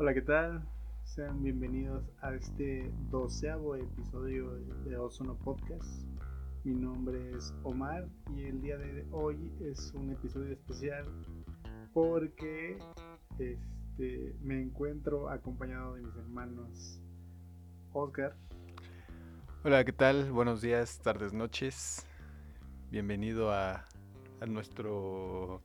Hola, ¿qué tal? Sean bienvenidos a este doceavo episodio de Ozono Podcast. Mi nombre es Omar y el día de hoy es un episodio especial porque este, me encuentro acompañado de mis hermanos Oscar. Hola, ¿qué tal? Buenos días, tardes, noches. Bienvenido a, a nuestro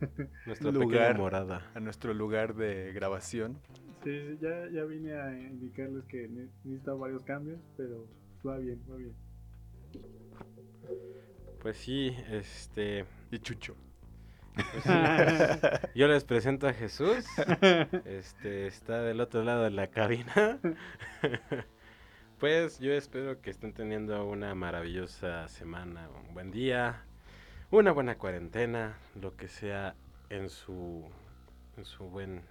Nuestra Lugar. pequeña morada. a nuestro lugar de grabación. Sí, sí, ya, ya vine a indicarles que ne- necesita varios cambios, pero va bien, va bien. Pues sí, este. Y Chucho. pues sí. Yo les presento a Jesús. Este está del otro lado de la cabina. Pues yo espero que estén teniendo una maravillosa semana, un buen día, una buena cuarentena, lo que sea en su en su buen,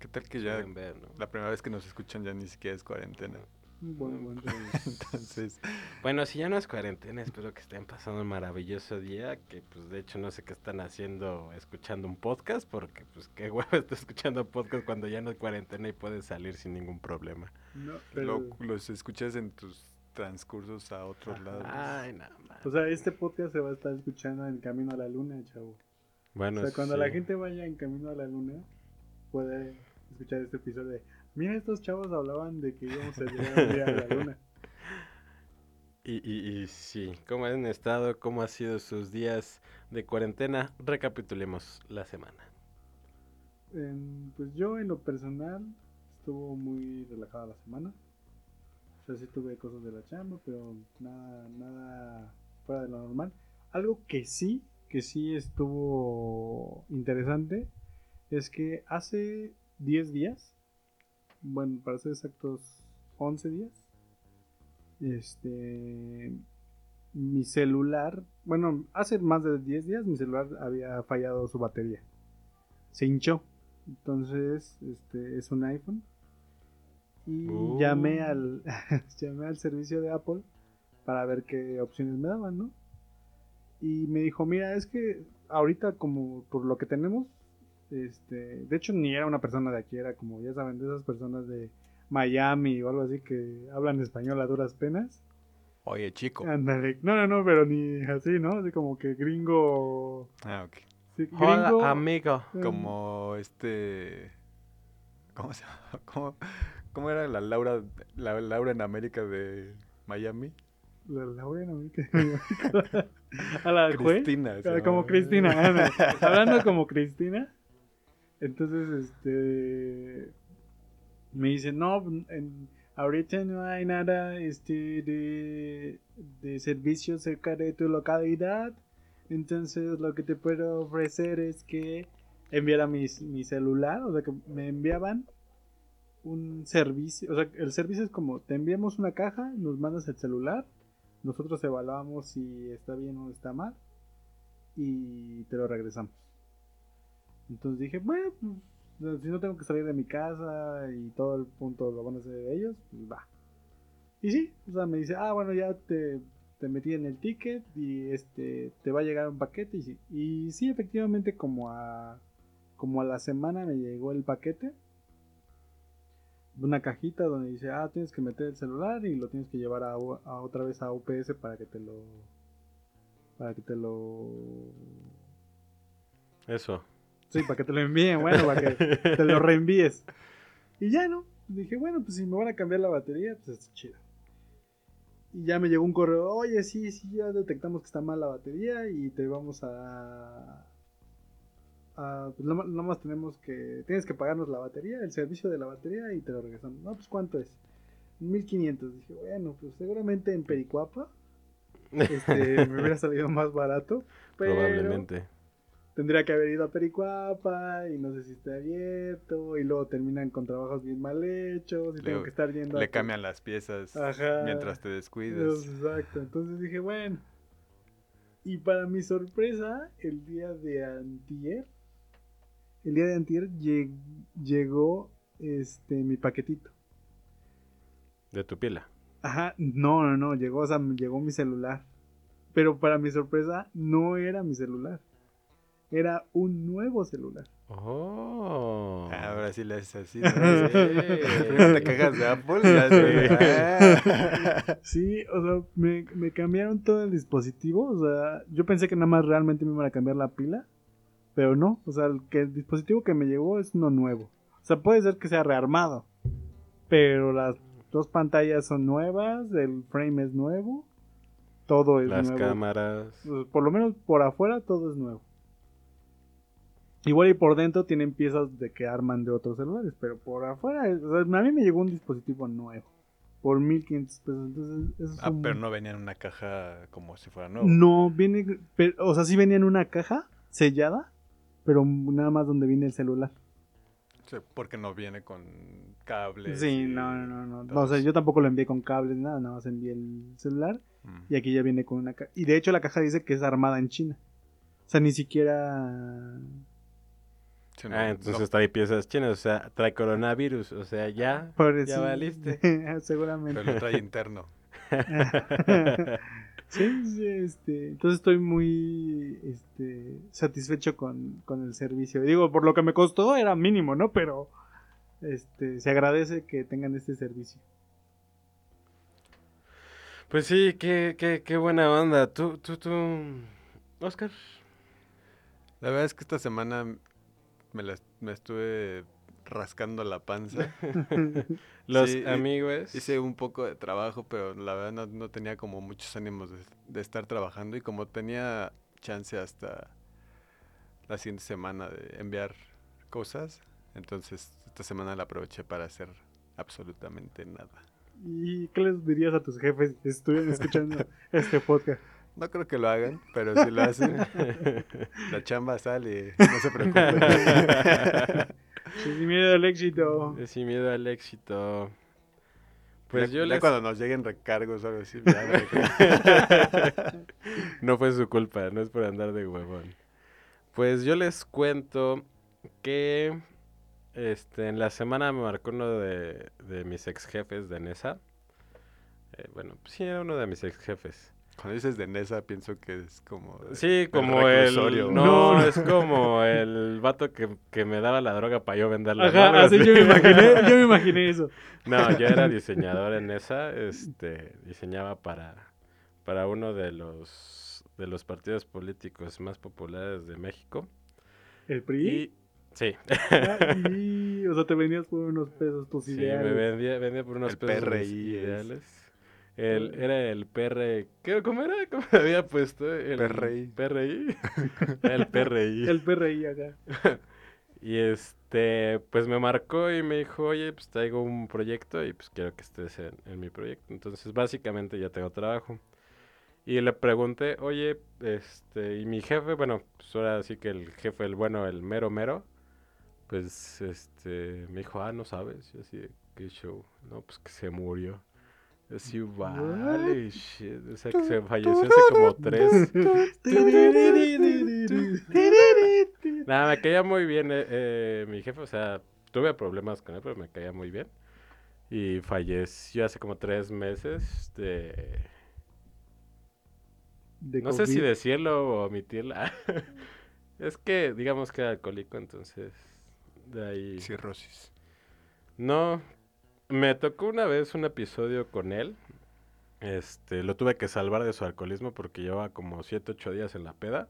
¿Qué tal que ya ver, ¿no? la primera vez que nos escuchan ya ni siquiera es cuarentena? Bueno, bueno. Entonces, Bueno, si ya no es cuarentena, espero que estén pasando un maravilloso día, que pues de hecho no sé qué están haciendo escuchando un podcast, porque pues qué huevo está escuchando podcast cuando ya no es cuarentena y puedes salir sin ningún problema. No, pero, lo- los escuchas en tus transcursos a otros lados. Ay, nada más. o sea, este podcast se va a estar escuchando en camino a la luna, chavo. Bueno, o sea, cuando la sí. gente vaya en camino a la luna, puede escuchar este episodio de, mira, estos chavos hablaban de que íbamos a llegar un día a la luna. Y, y, y sí, ¿cómo han estado? ¿Cómo han sido sus días de cuarentena? Recapitulemos la semana. En- pues yo en lo personal estuvo muy relajada la semana. Sea, sí tuve cosas de la chamba, pero nada, nada fuera de lo normal. Algo que sí, que sí estuvo interesante, es que hace 10 días, bueno, para ser exactos, 11 días, este, mi celular, bueno, hace más de 10 días mi celular había fallado su batería. Se hinchó. Entonces, este es un iPhone. Y Uh. llamé al llamé al servicio de Apple para ver qué opciones me daban, ¿no? Y me dijo, "Mira, es que ahorita como por lo que tenemos, este, de hecho ni era una persona de aquí, era como ya saben, de esas personas de Miami o algo así que hablan español a duras penas. Oye, chico. Ándale. No, no, no, pero ni así, ¿no? Así como que gringo. Ah, ok. sí, gringo. Hola, amigo. Mm. Como este. ¿Cómo se llama? ¿Cómo, cómo era la Laura, la Laura en América de Miami? La, la voy a nombrar que- a la Cristina. Ah, como. Cristina, ándale. hablando como Cristina. Entonces, este me dice, no, en- ahorita no hay nada este de, de servicio cerca de tu localidad. Entonces lo que te puedo ofrecer es que enviara mi, mi celular, o sea que me enviaban un servicio, o sea, el servicio es como, te enviamos una caja, nos mandas el celular, nosotros evaluamos si está bien o está mal y te lo regresamos. Entonces dije, bueno, pues, si no tengo que salir de mi casa y todo el punto lo van a hacer ellos, pues va. Y sí, o sea, me dice, ah, bueno, ya te, te metí en el ticket y este te va a llegar un paquete y sí, y sí efectivamente como a como a la semana me llegó el paquete una cajita donde dice, ah, tienes que meter el celular y lo tienes que llevar a, otra vez a UPS para que te lo para que te lo Eso. sí, para que te lo envíen, bueno, para que te lo reenvíes. Y ya no, dije, bueno, pues si me van a cambiar la batería, pues es chido. Y ya me llegó un correo, oye, sí, sí, ya detectamos que está mal la batería y te vamos a... a pues nada más- nada más tenemos que... Tienes que pagarnos la batería, el servicio de la batería y te lo regresamos. No, pues ¿cuánto es? 1500. Dije, bueno, pues seguramente en Pericuapa este, me hubiera salido más barato. Pero Probablemente. tendría que haber ido a Pericuapa y no sé si está abierto y luego terminan con trabajos bien mal hechos y tengo que estar yendo Le a- cambian las piezas Ajá. mientras te descuides. Exacto, entonces dije, bueno. Y para mi sorpresa, el día de antier, el día de antier lle- llegó este mi paquetito. De tu pila. Ajá, no, no, no, llegó, o sea, me llegó mi celular. Pero para mi sorpresa, no era mi celular. Era un nuevo celular. Oh. Ah, Ahora sí le haces así. ¿no? Primero te cagas de Apple. Ya. Sí, o sea, me, me cambiaron todo el dispositivo. O sea, yo pensé que nada más realmente me iban a cambiar la pila. Pero no, o sea, el, que el dispositivo que me llegó es uno nuevo. O sea, puede ser que sea rearmado. Pero las dos pantallas son nuevas, el frame es nuevo. Todo es Las nuevo. cámaras. Pues, Por lo menos por afuera todo es nuevo. Igual y por dentro tienen piezas de que arman de otros celulares, pero por afuera, o sea, a mí me llegó un dispositivo nuevo por 1500 pesos. Entonces, eso es Ah, un- pero no venía en una caja como si fuera nuevo. No, viene, pero- o sea, sí venía en una caja sellada, pero nada más donde viene el celular. Sí, porque no viene con cables. Sí, no, no, no, no. No, o sea, yo tampoco lo envié con cables, nada, nada más envié el celular Mm. y aquí ya viene con una caja. Y de hecho la caja dice que es armada en China. O sea, ni siquiera... Sí, no, Ah, no. entonces trae piezas chinas, o sea, trae coronavirus, o sea, ya. Por Ya sí, valiste. Seguramente. Pero lo trae interno. sí, sí, este, entonces estoy muy este, satisfecho con, con el servicio. Digo, por lo que me costó era mínimo, ¿no? Pero este, se agradece que tengan este servicio. Pues sí, qué, qué, qué buena onda. Tú, tú, tú, Oscar. La verdad es que esta semana me, la- me estuve rascando la panza. Los Sí, amigos. Hice un poco de trabajo, pero la verdad no, no tenía como muchos ánimos de, de estar trabajando y como tenía chance hasta la siguiente semana de enviar cosas, entonces esta semana la aproveché para hacer absolutamente nada. ¿Y qué les dirías a tus jefes si estuvieran escuchando este podcast? No creo que lo hagan, pero si lo hacen, la chamba sale, no se preocupen. Sin miedo al éxito. Sin miedo al éxito. Pues Ya- yo ya les... cuando nos lleguen recargos o algo así, ya no fue su culpa, no es por andar de huevón. Pues yo les cuento que este, en la semana me marcó uno de, de mis ex jefes de NESA. Eh, bueno, pues sí, era uno de mis ex jefes. Cuando dices de Nesa pienso que es como... de- Sí, como el... No, No. es como el vato que, que me daba la droga para yo venderla. Ajá, así yo me imaginé, yo me imaginé eso. No, yo era diseñador en esa, este, diseñaba para, para uno de los de los partidos políticos más populares de México. ¿El PRI? Y sí, Ah, y, o sea, te venías por unos pesos tus sí, ideales. me vendía, vendía por unos El pesos mis PRI es- ideales. El, era el PR, ¿qué, ¿cómo era? ¿Cómo me había puesto? El PRI. PRI. el PRI. El PRI acá. Y este, pues me marcó y me dijo, oye, pues traigo un proyecto y pues quiero que estés en, en mi proyecto. Entonces, básicamente ya tengo trabajo. Y le pregunté, oye, este, y mi jefe, bueno, pues ahora sí que el jefe, el bueno, el mero mero, pues este, me dijo, ah, no sabes. Y así, de, ¿qué show? No, pues que se murió. Y así, vale, shit. O sea, que se falleció hace como tres. Nada, me caía muy bien eh, eh, mi jefe, o sea, tuve problemas con él, pero me caía muy bien. Y falleció hace como tres meses de... De No sé si COVID. decirlo o omitirlo. es que, digamos que era alcohólico, entonces, de ahí... Cirrosis. No, me tocó una vez un episodio con él. Este, lo tuve que salvar de su alcoholismo porque llevaba como 7, 8 días en la peda.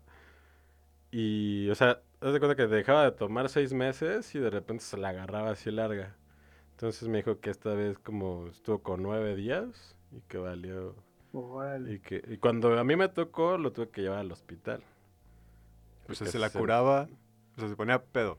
Y, o sea, haz de cuenta que dejaba de tomar seis meses y de repente se la agarraba así larga. Entonces me dijo que esta vez como estuvo con nueve días y que valió. Órale. Y que y cuando a mí me tocó, lo tuve que llevar al hospital. O sea, se la se- curaba, o sea, se ponía pedo,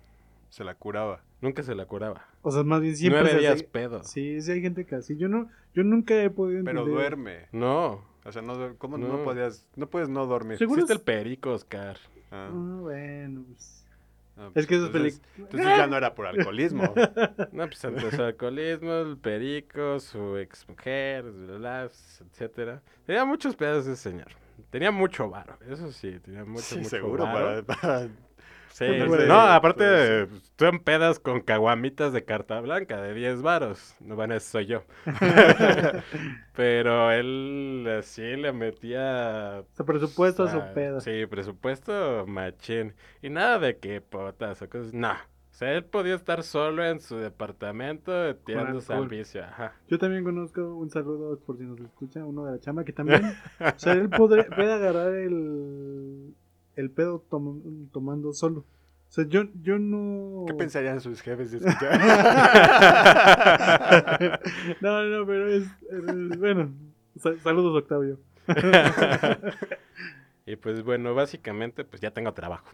se la curaba. Nunca se la curaba. O sea, más bien siempre nueve días hace- pedo. Sí, sí hay gente que así. Yo no, yo nunca he podido Pero entender. duerme. No, O sea, no, duer- ¿cómo No. no, podías? No puedes no dormir. Seguro existe es- el perico, Oscar. Ah, Ah, bueno, pues. ah, Es que eso es entonces- peli- Entonces ya no era por alcoholismo. No, pues entre su alcoholismo, el perico, su exmujer, bla, bla, etcétera. Tenía muchos pedazos ese señor. Tenía mucho varo, eso sí, tenía mucho, sí, mucho seguro. varo. Para, para, Sí, No sí. aparte, pues, tú empedas con caguamitas de carta blanca de 10 varos. No, bueno, ese soy yo. Pero él así le metía... O sea, presupuesto a su Ah, pedo. Sí, presupuesto machín. Y nada de que potas o cosas. No. O sea, él podía estar solo en su departamento tirándose al alcohol. vicio. Ajá. Yo también conozco un saludo por si nos escucha, uno de la chama que también. o sea, él puede agarrar el, el pedo tom- tomando solo. O sea, yo, yo no. ¿Qué pensarían sus jefes de escuchar? no, no, pero es. es- bueno, sa- saludos, Octavio. Y pues bueno, básicamente pues ya tengo trabajo.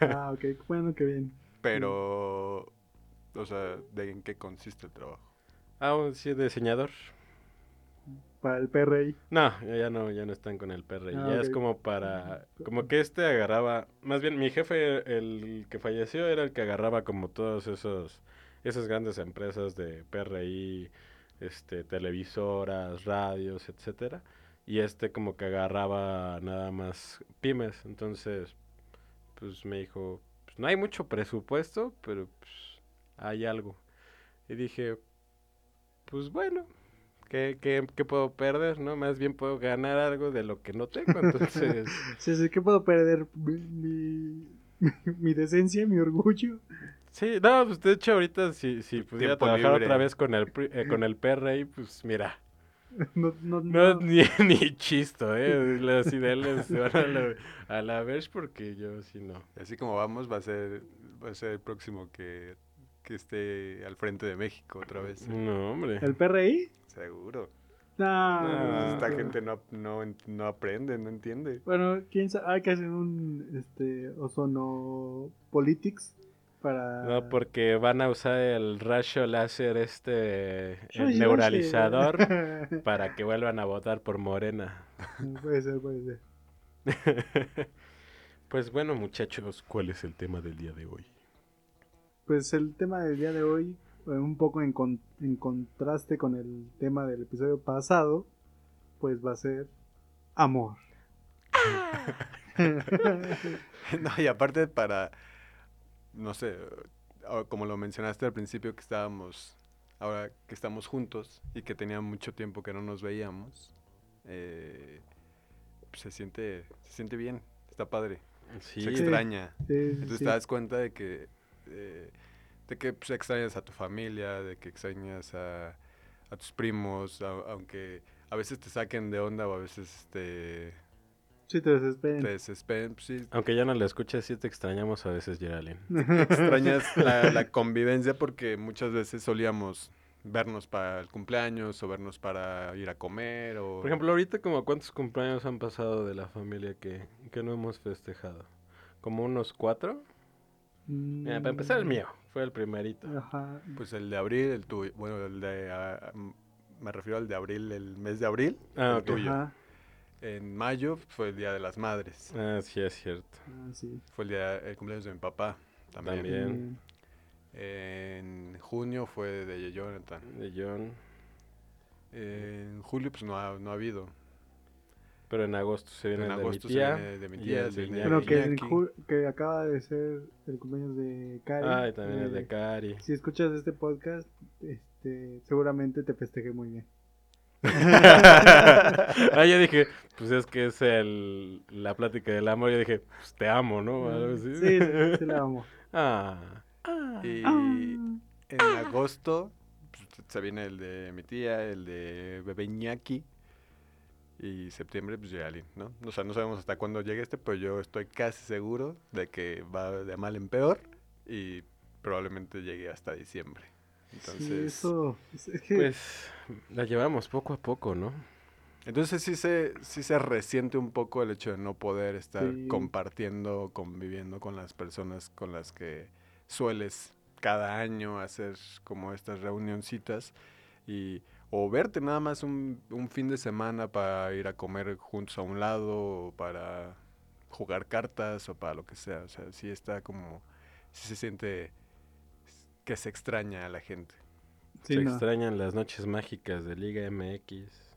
Ah, ok, bueno, qué bien. Pero, o sea, ¿de en qué consiste el trabajo? Ah, un- sí, diseñador. Para el PRI. No, ya no, ya no están con el PRI. Ah, ya es como para, como que este agarraba, más bien mi jefe, el que falleció, era el que agarraba como todos esos, esas grandes empresas de PRI, este, televisoras, radios, etcétera. Y este como que agarraba nada más pymes. Entonces, pues me dijo, pues, no hay mucho presupuesto, pero pues hay algo. Y dije, pues bueno, ¿qué, qué, qué puedo perder, no? Más bien puedo ganar algo de lo que no tengo, entonces... Sí, sí, que puedo perder mi, mi, mi decencia, mi orgullo. sí, no, pues de hecho ahorita si, si pudiera Tiempo trabajar libre. otra vez con el, pri- eh, con el PRI, pues mira, No, no, no, no. ni, ni chisto, ¿eh? Las ideales se van a la, a la vez porque yo sí no. Así como vamos, va a ser, va a ser el próximo que, que esté al frente de México otra vez. No, hombre. ¿El PRI? Seguro. No. Esta gente no, no, no aprende, no entiende. Bueno, quién sabe, hay que hacer un este ozono politics para No, porque van a usar el rayo láser este, el neuralizador, para que vuelvan a votar por Morena. puede ser, puede ser. Pues bueno, muchachos, ¿cuál es el tema del día de hoy? Pues el tema del día de hoy, un poco en, con- en contraste con el tema del episodio pasado, pues va a ser amor. No, y aparte para, no sé, ah, como lo mencionaste al principio que estábamos, ahora que estamos juntos y que tenía mucho tiempo que no nos veíamos, eh, pues se siente, se siente bien, está padre, Sí, se extraña. Sí, sí, Entonces sí. te das cuenta de que, eh, de que pues, extrañas a tu familia, de que extrañas a, a tus primos, a- aunque a veces te saquen de onda o a veces te, Sí, te desesperen. te desesperen, pues sí, Aunque ya no la escuches, sí te extrañamos a veces, Geraldine. extrañas la, la convivencia porque muchas veces solíamos vernos para el cumpleaños o vernos para ir a comer o... Por ejemplo, ahorita como cuántos cumpleaños han pasado de la familia que, que no hemos festejado. ¿Como unos cuatro? Mira, para empezar el mío, fue el primerito. Ajá. Pues el de abril, el tuyo, bueno, el de... ah, m- me refiero al de abril, el mes de abril, Ah, el tuyo. Ajá. En mayo fue el Día de las Madres, Ah, sí, es cierto. Ah, sí. fue el, día, el cumpleaños de mi papá también. En junio fue de Jonathan. De John. En julio pues no ha, no ha habido. Pero en agosto se viene en el de mi se tía. viene de mi tía, el se de viene de Iñaki. Bueno, que, en acaba de ser el cumpleaños de Cari. Ah, y también el Eh, de Cari. Si escuchas este podcast, este, seguramente te festejé muy bien. ah, yo dije, pues es que es el, la plática del amor. Yo dije, pues te amo, ¿no? Algo así. Sí, sí, sí la amo. ah. Y Ah. en agosto pues, se viene el de mi tía, el de bebé Iñaki. Y septiembre, pues Geraldine, ¿no? O sea, no sabemos hasta cuándo llegue este, pero yo estoy casi seguro de que va de mal en peor y probablemente llegue hasta diciembre. Entonces, Sí, eso. es- es que- Pues la llevamos poco a poco, ¿no? entonces sí se, sí se resiente un poco el hecho de no poder estar Sí. compartiendo, conviviendo con las personas con las que sueles cada año hacer como estas reunioncitas y o verte nada más un, un fin de semana para ir a comer juntos a un lado o para jugar cartas o para lo que sea. O sea, sí está como, sí se siente que se extraña a la gente. sí, Se no. extrañan las noches mágicas de Liga MX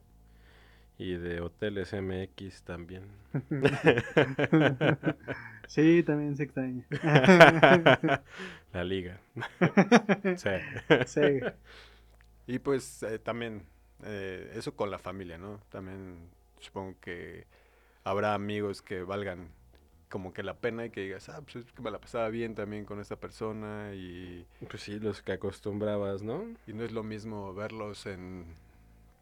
y de Hoteles MX también. Sí, también se extraña. La liga. sí. Sí. Y pues eh, también eh, eso con la familia, ¿no? También supongo que habrá amigos que valgan como que la pena y que digas, ah, pues es que me la pasaba bien también con esta persona y, Pues sí, los que acostumbrabas, ¿no? y no es lo mismo verlos en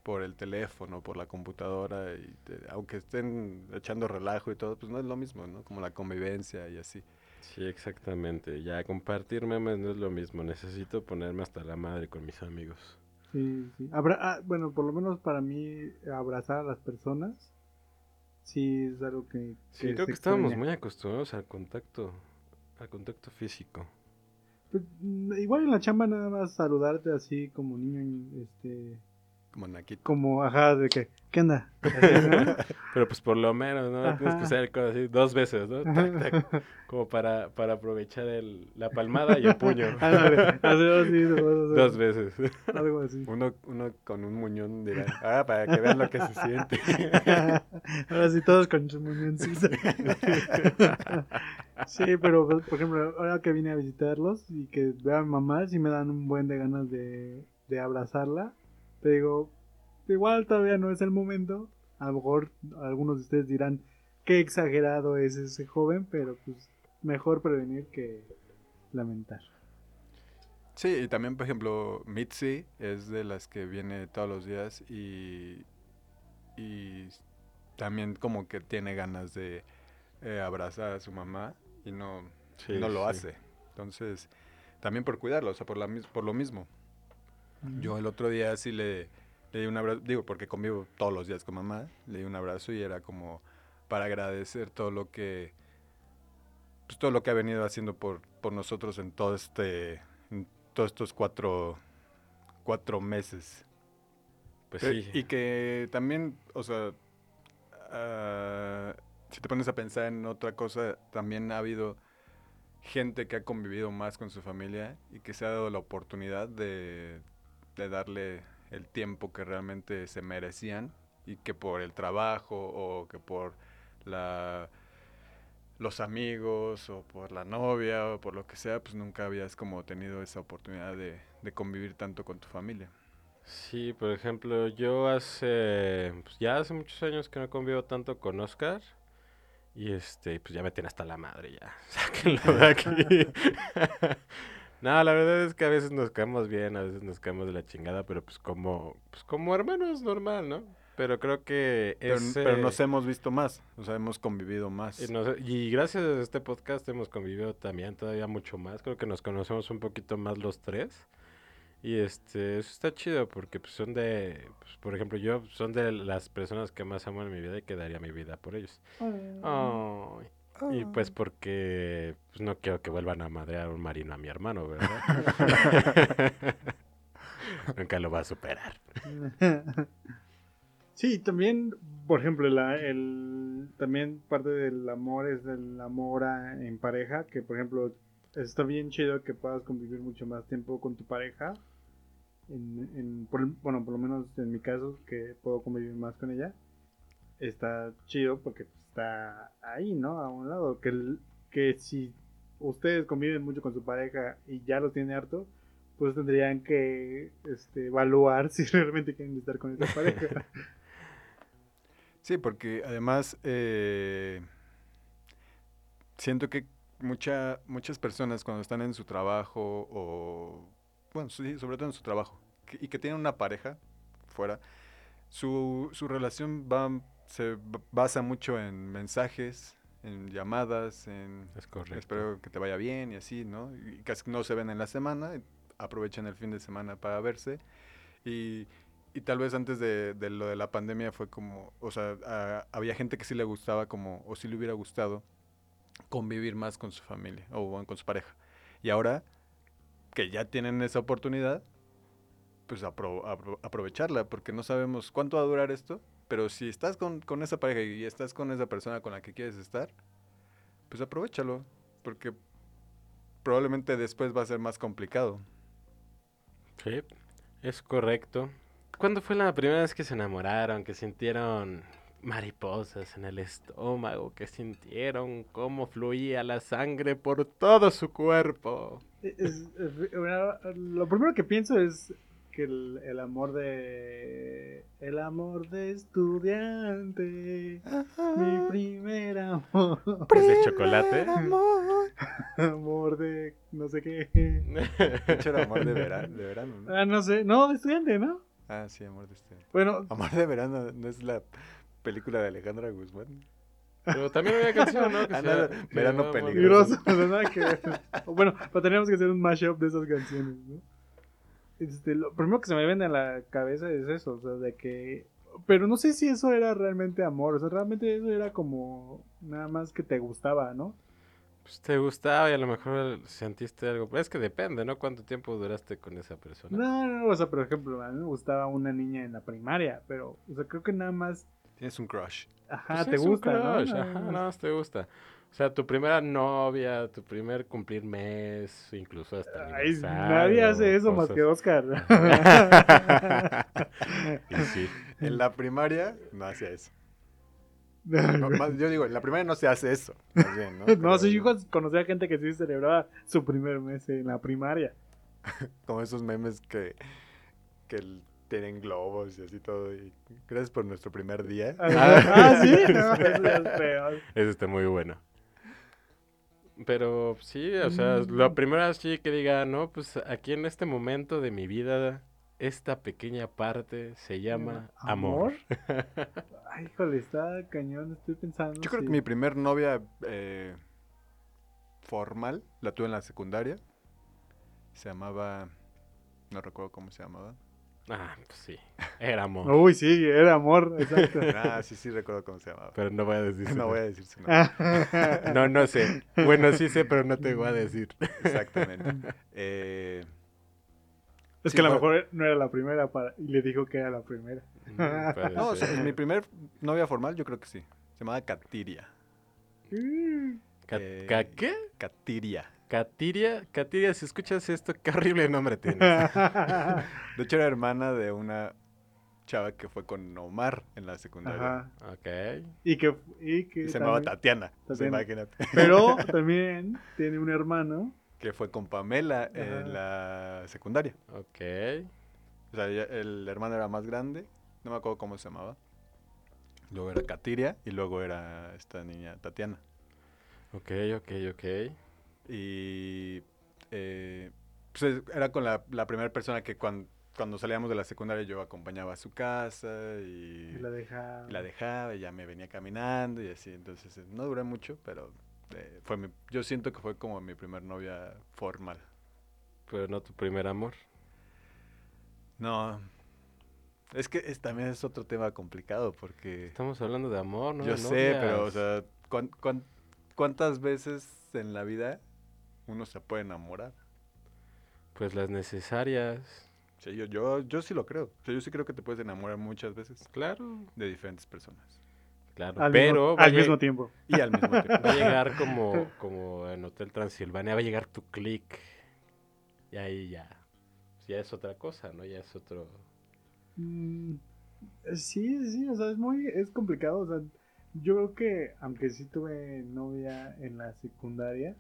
por el teléfono, por la computadora, y te- aunque estén echando relajo y todo, pues no es lo mismo, ¿no? Como la convivencia y así. Sí, exactamente. Ya compartir memes no es lo mismo. Necesito ponerme hasta la madre con mis amigos. Sí, sí. Abra- ah, bueno, por lo menos para mí, abrazar a las personas, sí es algo que. Sí, creo que estábamos muy acostumbrados al contacto, al contacto físico. Pues, mm, igual en la chamba nada más saludarte así como niño, este, Como Nakito. como, ajá, de que, ¿qué onda? Pero pues por lo menos, ¿no? Tienes que Ajá. hacer cosas así dos veces, ¿no? Tac, tac, como para, para aprovechar el, la palmada y el puño. Así, dos veces. Algo así. Uno, uno con un muñón dirá, ah, para que vean lo que se siente. Ahora sí, todos con su muñoncito. sí, pero pues, por ejemplo, ahora que vine a visitarlos y que veo a mi mamá, sí me dan un buen de ganas de, de abrazarla. Te digo, igual todavía no es el momento. A lo mejor algunos de ustedes dirán, qué exagerado es ese joven, pero pues mejor prevenir que lamentar. Sí, y también, por ejemplo, Mitzi es de las que viene todos los días y, y también como que tiene ganas de eh, abrazar a su mamá y no, Sí, no lo sí. hace. Entonces, también por cuidarlo, o sea, por, la, por lo mismo. Yo el otro día sí le, le di un abrazo, digo, porque convivo todos los días con mamá, le di un abrazo y era como para agradecer todo lo que, pues todo lo que ha venido haciendo por, por nosotros en todo este, en todos estos cuatro, cuatro meses. Pues sí. Y que también, o sea, ah, si te pones a pensar en otra cosa, también ha habido gente que ha convivido más con su familia y que se ha dado la oportunidad de, de darle el tiempo que realmente se merecían y que por el trabajo o que por la los amigos o por la novia o por lo que sea, pues nunca habías como tenido esa oportunidad de, de convivir tanto con tu familia. Sí, por ejemplo, yo hace, pues ya hace muchos años que no convivo tanto con Oscar. Y este, pues ya me tiene hasta la madre ya. Sáquenlo de aquí. no, la verdad es que a veces nos caemos bien, a veces nos caemos de la chingada, pero pues como, pues como hermanos normal, ¿no? Pero creo que Pero, ese- pero nos hemos visto más, o sea, hemos convivido más. y, nos- y gracias a este podcast hemos convivido también todavía mucho más. Creo que nos conocemos un poquito más los tres. Y este, eso está chido porque pues, son de, pues, por ejemplo, yo son de las personas que más amo en mi vida y que daría mi vida por ellos. Y pues porque pues, no quiero que vuelvan a madrear un marino a mi hermano, ¿verdad? Nunca lo va a superar. Sí, también, por ejemplo, la, el, también parte del amor es el amor a- en pareja, que por ejemplo está bien chido que puedas convivir mucho más tiempo con tu pareja. En, en- por- bueno, por lo menos en mi caso, que puedo convivir más con ella, está chido porque está ahí, ¿no? A un lado. Que, que si ustedes conviven mucho con su pareja y ya lo tiene harto, pues tendrían que este, evaluar si realmente quieren estar con esa pareja. Sí, porque además eh, siento que mucha, muchas personas cuando están en su trabajo o, bueno, sí, sobre todo en su trabajo, y que tienen una pareja fuera, su, su relación va, se basa mucho en mensajes, en llamadas, en Es correcto. espero que te vaya bien y así, ¿no? Y casi no se ven en la semana, y aprovechan el fin de semana para verse. Y, y tal vez antes de, de lo de la pandemia fue como, o sea, a- había gente que sí le gustaba como, o sí le hubiera gustado convivir más con su familia o bueno, con su pareja. Y ahora que ya tienen esa oportunidad, pues apro- apro- aprovecharla, porque no sabemos cuánto va a durar esto, pero si estás con, con esa pareja y estás con esa persona con la que quieres estar, pues aprovechalo, porque probablemente después va a ser más complicado. Sí, es correcto. ¿Cuándo fue la primera vez que se enamoraron, que sintieron mariposas en el estómago que sintieron cómo fluía la sangre por todo su cuerpo. Es- es- bueno, lo primero que pienso es que el, el amor de. El amor de estudiante. Mi primer amor. ¿Es de chocolate? amor de. No sé qué. De hecho, era amor de verano, de verano, ¿no? Ah, no sé. No, de estudiante, ¿no? Ah, sí, amor de este. Bueno, Amor de verano no es la película de Alejandra Guzmán. Pero también había canción, ¿no? Que Ah, se llama- no, que Verano Peligroso. peligroso. no nada que ver. Bueno, pero teníamos que hacer un mashup de esas canciones, ¿no? Este, lo primero que se me viene a la cabeza es eso, o sea, de que... Pero no sé si eso era realmente amor, o sea, realmente eso era como nada más que te gustaba, ¿no? Pues te gustaba y a lo mejor sentiste algo. Pero es que depende, ¿no? ¿Cuánto tiempo duraste con esa persona? No, no, o sea, por ejemplo, a mí me gustaba una niña en la primaria, pero, o sea, creo que nada más, Tienes un crush. ajá, Pues te gusta, ¿no? crush, Nada Ajá, nada más te gusta. O sea, tu primera novia, tu primer cumplir mes, incluso hasta Ay, nadie hace eso más que Oscar. y sí. En la primaria no hacía eso. No, más- yo digo, en la primaria no se hace eso. más bien, ¿no? No, sí, yo conocí a gente que sí celebraba su primer mes en la primaria. Como esos memes que, que el- tienen globos y así todo. Y gracias por nuestro primer día. Ah, sí, no, eso es peor. Eso está muy bueno. Pero sí, o sea, lo Mm. primero así que diga, no, pues aquí en este momento de mi vida, esta pequeña parte se llama amor. Ay, híjole, está cañón, estoy pensando. Yo creo que mi primer novia eh, formal la tuve en la secundaria. Se llamaba. No recuerdo cómo se llamaba. Ah, pues sí, era amor. Uy, sí, era amor, exacto. Ah, sí, sí recuerdo cómo se llamaba. Pero no voy a decir su No voy a decir su nombre. No, no sé. Bueno, sí sé, pero no te voy a decir. Exactamente. Eh, es Sí, que a lo mejor no era la primera para... y le dijo que era la primera. Mm, no, o sea, mi primer novia formal yo creo que sí. Se llamaba Katiria. Ca- eh, ca- ¿Qué? Katiria. Catiria, Catiria, si escuchas esto, qué horrible nombre tienes. De hecho era hermana de una chava que fue con Omar en la secundaria. Ajá. Ok. Y que... Y que Y se llamaba Tatiana. Tatiana. imagínate. Pero también tiene un hermano. que fue con Pamela Ajá. en la secundaria. Ok. O sea, ella- el hermano era más grande, no me acuerdo cómo se llamaba. Luego era Katiria y luego era esta niña Tatiana. Ok, ok, ok. Y eh, pues es- era con la, la primera persona que cuan- cuando salíamos de la secundaria yo acompañaba a su casa y, Y la deja... y la dejaba y ya me venía caminando y así. Entonces eh, no duré mucho, pero eh, fue mi- yo siento que fue como mi primer novia formal. Pero no tu primer amor. No. Es que es, también es otro tema complicado porque Estamos hablando de amor, ¿no? yo de sé, pero o sea, ¿cuán- cuán- ¿cuántas veces en la vida uno se puede enamorar? Pues las necesarias. Sí, yo, yo, yo sí lo creo. O sea, yo sí creo que te puedes enamorar muchas veces Claro. de diferentes personas. Claro. Al, pero mismo, al mismo tiempo. Y al mismo tiempo. va a llegar como, como en Hotel Transilvania, va a llegar tu click. Y ahí ya. Ya es otra cosa, ¿no? Ya es otro. Mm, sí, sí, o sea, es muy, es complicado, o sea, yo creo que, aunque sí tuve novia en la secundaria,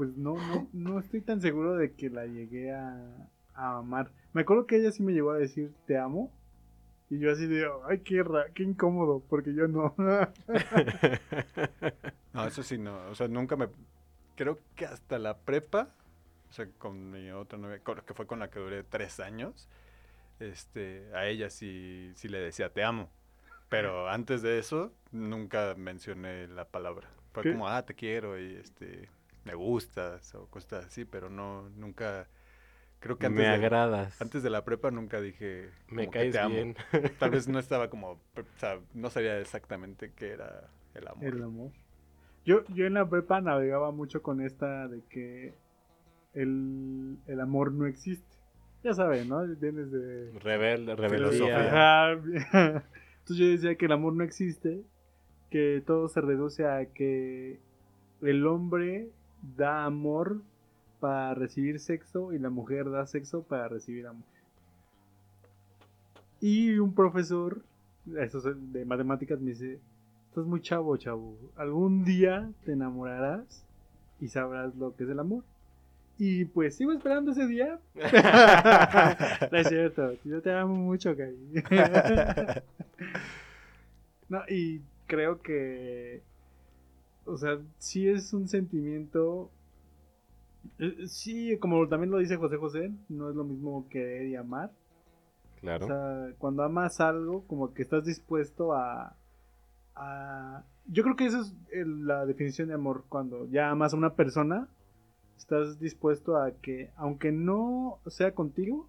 pues no, no, no estoy tan seguro de que la llegué a, a amar. Me acuerdo que ella sí me llegó a decir, te amo, y yo así de, ay, qué, ra qué incómodo, porque yo no. No, eso sí, no. O sea, nunca me... Creo que hasta la prepa, o sea, con mi otra novia, con- que fue con la que duré tres años, este, a ella sí, sí le decía te amo. Pero antes de eso, nunca mencioné la palabra. Fue ¿Qué? como, ah, te quiero y este, me gustas o cosas así, pero no, nunca... Creo que antes, Me de, agradas. antes de la prepa nunca dije me caes te amo. bien. Tal vez no estaba como, o sea, no sabía exactamente qué era el amor. El amor. Yo, yo en la prepa navegaba mucho con esta de que el, el amor no existe. Ya saben, ¿no? Vienes de... Rebelde. Ajá. Entonces yo decía que el amor no existe, que todo se reduce a que el hombre da amor para recibir sexo y la mujer da sexo para recibir amor. Y un profesor de matemáticas, me dice, estás muy chavo, chavo. Algún día te enamorarás y sabrás lo que es el amor. Y pues sigo esperando ese día. no es cierto, yo te amo mucho, Kai. no, y creo que, o sea, sí es un sentimiento eh, Sí, como también lo dice José José, no es lo mismo querer y amar. Claro. O sea, cuando amas algo, como que estás dispuesto a, a... Yo creo que esa es el- la definición de amor. Cuando ya amas a una persona, estás dispuesto a que, aunque no sea contigo,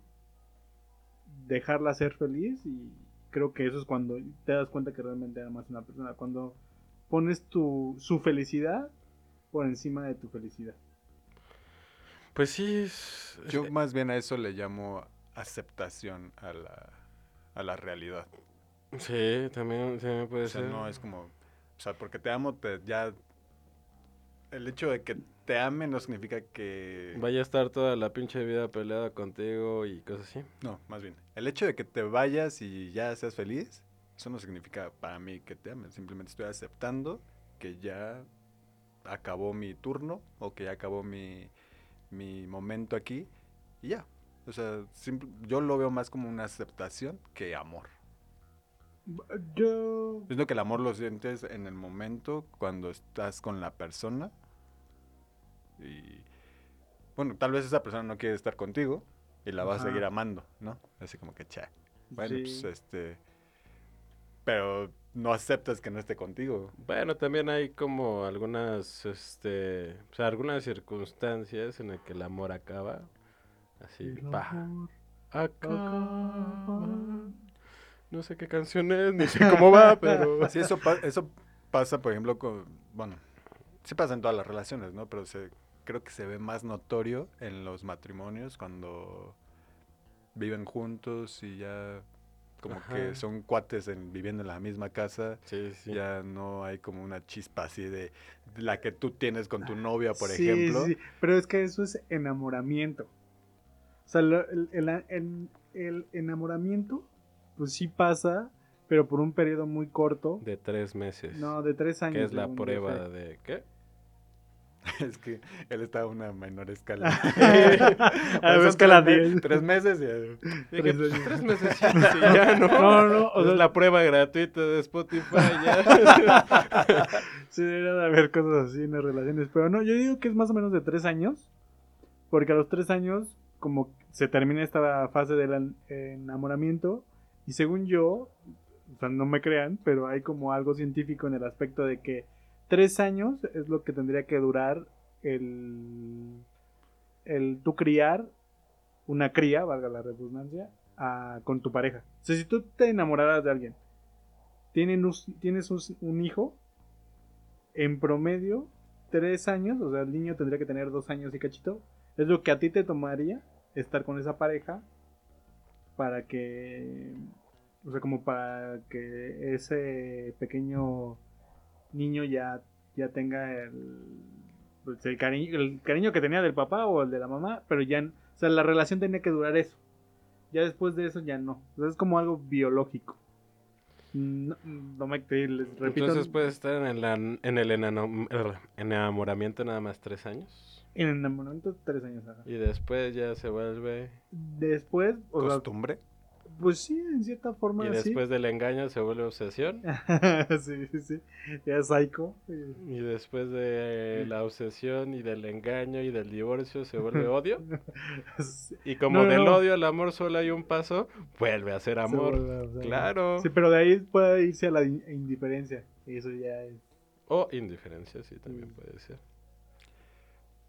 dejarla ser feliz. Y creo que eso es cuando te das cuenta que realmente amas a una persona. Cuando pones tu, su felicidad por encima de tu felicidad. Pues sí, es- Yo más bien a eso le llamo aceptación a la, a la realidad. sí, también, también puede O sea, ser. no es como, o sea, porque te amo, te, ya... El hecho de que te ame no significa que... Vaya a estar toda la pinche vida peleada contigo y cosas así. No, más bien. El hecho de que te vayas y ya seas feliz, eso no significa para mí que te amen. Simplemente estoy aceptando que ya acabó mi turno o que ya acabó mi, mi momento aquí y ya. O sea, simple- yo lo veo más como una aceptación que amor. Yo... Es lo que el amor lo sientes en el momento cuando estás con la persona y bueno, tal vez esa persona no quiere estar contigo y la vas a Ajá. seguir amando, ¿no? Así como que cha. Bueno, Sí. pues este pero no aceptas que no esté contigo. Bueno, también hay como algunas, este, o sea, algunas circunstancias en las que el amor acaba. Así, El pa, amor acaba. No sé qué canción es, ni sé cómo va, pero... Sí, eso, pa- eso pasa, por ejemplo, con, bueno, sí pasa en todas las relaciones, ¿no? Pero se, creo que se ve más notorio en los matrimonios cuando viven juntos y ya como Ajá. que son cuates en, viviendo en la misma casa. Sí, sí. Ya no hay como una chispa así de la que tú tienes con tu novia, por Sí, ejemplo. sí, pero es que eso es enamoramiento. O sea, el, el- el- el enamoramiento, pues sí pasa, pero por un periodo muy corto. De tres meses. No, de tres años. que es la prueba de... ¿Qué? Es que él está a una menor escala. A ver, Son es que la tres, me- 10. tres meses y... Dije, Tres pues, años. tres meses sí, ya, ¿no? No, no, o es sea- la prueba gratuita de Spotify, ya. Sí, debería de haber cosas así en las relaciones. Pero no, yo digo que es más o menos de tres años. Porque a los tres años, como se termina esta fase del en- enamoramiento. Y según yo, o sea, no me crean, pero hay como algo científico en el aspecto de que tres años es lo que tendría que durar el, el tú criar una cría, valga la redundancia, con tu pareja. Si tú te enamoraras de alguien, tienen us- tienes un, un hijo, en promedio, tres años, o sea, el niño tendría que tener dos años y cachito, es lo que a ti te tomaría estar con esa pareja para que, o sea, como para que ese pequeño niño ya, ya tenga el, pues, el, cariño, el cariño que tenía del papá o el de la mamá, pero ya, o sea, la relación tenía que durar eso. Ya después de eso ya no. O sea, es como algo biológico. No, no me les repito. Entonces puedes estar en el, en el enamoramiento nada más tres años. En enamoramiento, tres años. ajá. Y después ya se vuelve... Después, o sea, ¿Costumbre? Pues sí, en cierta forma Y sí. después del engaño se vuelve obsesión. sí, sí, sí. Ya es psycho. Y después de la obsesión y del engaño y del divorcio se vuelve odio. Sí, Y como No, del no. odio al amor solo hay un paso, vuelve a ser se amor. vuelve, o sea, Claro. Sí, pero de ahí puede irse a la in- indiferencia. Y eso ya es. O indiferencia, sí, también Mm. puede ser.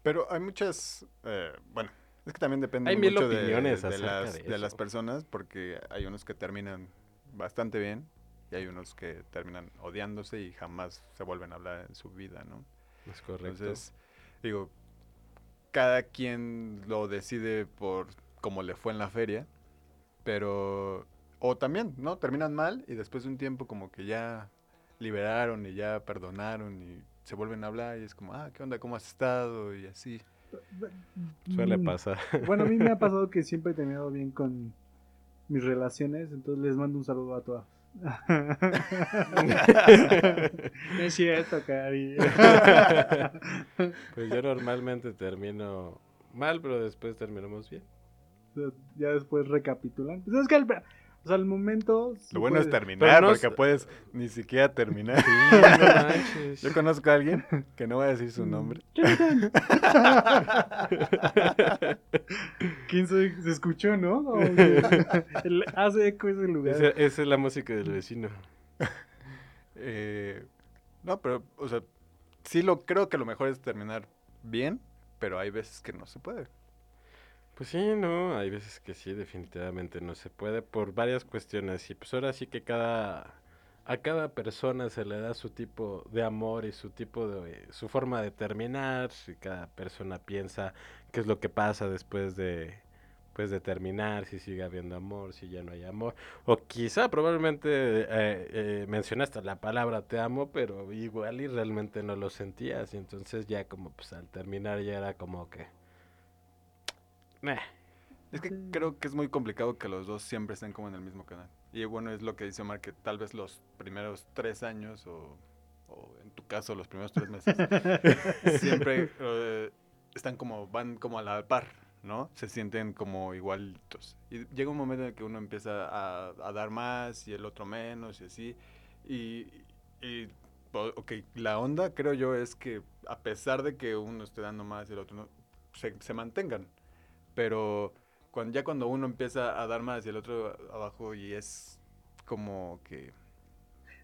Pero hay muchas, eh, bueno, es que también depende Hay mil mucho de, de acerca las, de de las personas, porque hay unos que terminan bastante bien y hay unos que terminan odiándose y jamás se vuelven a hablar en su vida, ¿no? Es correcto. Entonces, digo, cada quien lo decide por cómo le fue en la feria, pero, o también, ¿no? Terminan mal y después de un tiempo como que ya liberaron y ya perdonaron y se vuelven a hablar y es como, ah, ¿qué onda? ¿Cómo has estado? Y así. Suele Mm, pasar. Bueno, a mí me ha pasado que siempre he terminado bien con mis relaciones. Entonces les mando un saludo a todas. no es cierto, Cari. Pues yo normalmente termino mal, pero después terminamos bien. ya después recapitulan. Pues es que al, o sea, al momento... sí Lo bueno es terminar, no porque es- puedes ni siquiera terminar. Sí, no manches. Yo conozco a alguien que no voy a decir su nombre. ¿Quién se, se escuchó, no? El- hace eco ese lugar. Esa, esa es la música del vecino. Eh, no, pero, o sea, sí lo creo que lo mejor es terminar bien, pero hay veces que no se puede. Pues sí, no, hay veces que sí, definitivamente no se puede por varias cuestiones. Y pues ahora sí que cada a cada persona se le da su tipo de amor y su tipo de su forma de terminar, y cada persona piensa qué es lo que pasa después de pues de terminar, si sigue habiendo amor, si ya no hay amor, o quizá probablemente eh, eh, mencionaste la palabra te amo, pero igual y realmente no lo sentías, y entonces ya como pues al terminar ya era como que meh. Es que creo que es muy complicado que los dos siempre estén como en el mismo canal. Y bueno, es lo que dice Omar, que tal vez los primeros tres años o, o en tu caso los primeros tres meses siempre eh, están como, van como a la par, ¿no? Se sienten como igualitos. Y llega un momento en el que uno empieza a, a dar más y el otro menos y así. Y, y, ok, la onda creo yo es que a pesar de que uno esté dando más y el otro no, se, se mantengan. Pero cuando, ya cuando uno empieza a dar más y el otro abajo y es como que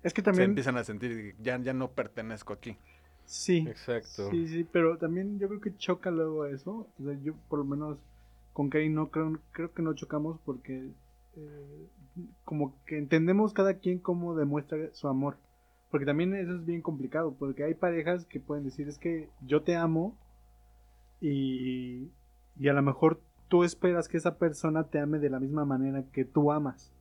Es que se también... empiezan a sentir, ya, ya no pertenezco aquí. Sí. Exacto. Sí, sí, pero también yo creo que choca luego eso. O sea, yo por lo menos con Kari no creo, creo que no chocamos porque eh, como que entendemos cada quien cómo demuestra su amor. Porque también eso es bien complicado, porque hay parejas que pueden decir es que yo te amo y, y a lo mejor tú esperas que esa persona te ame de la misma manera que tú amas.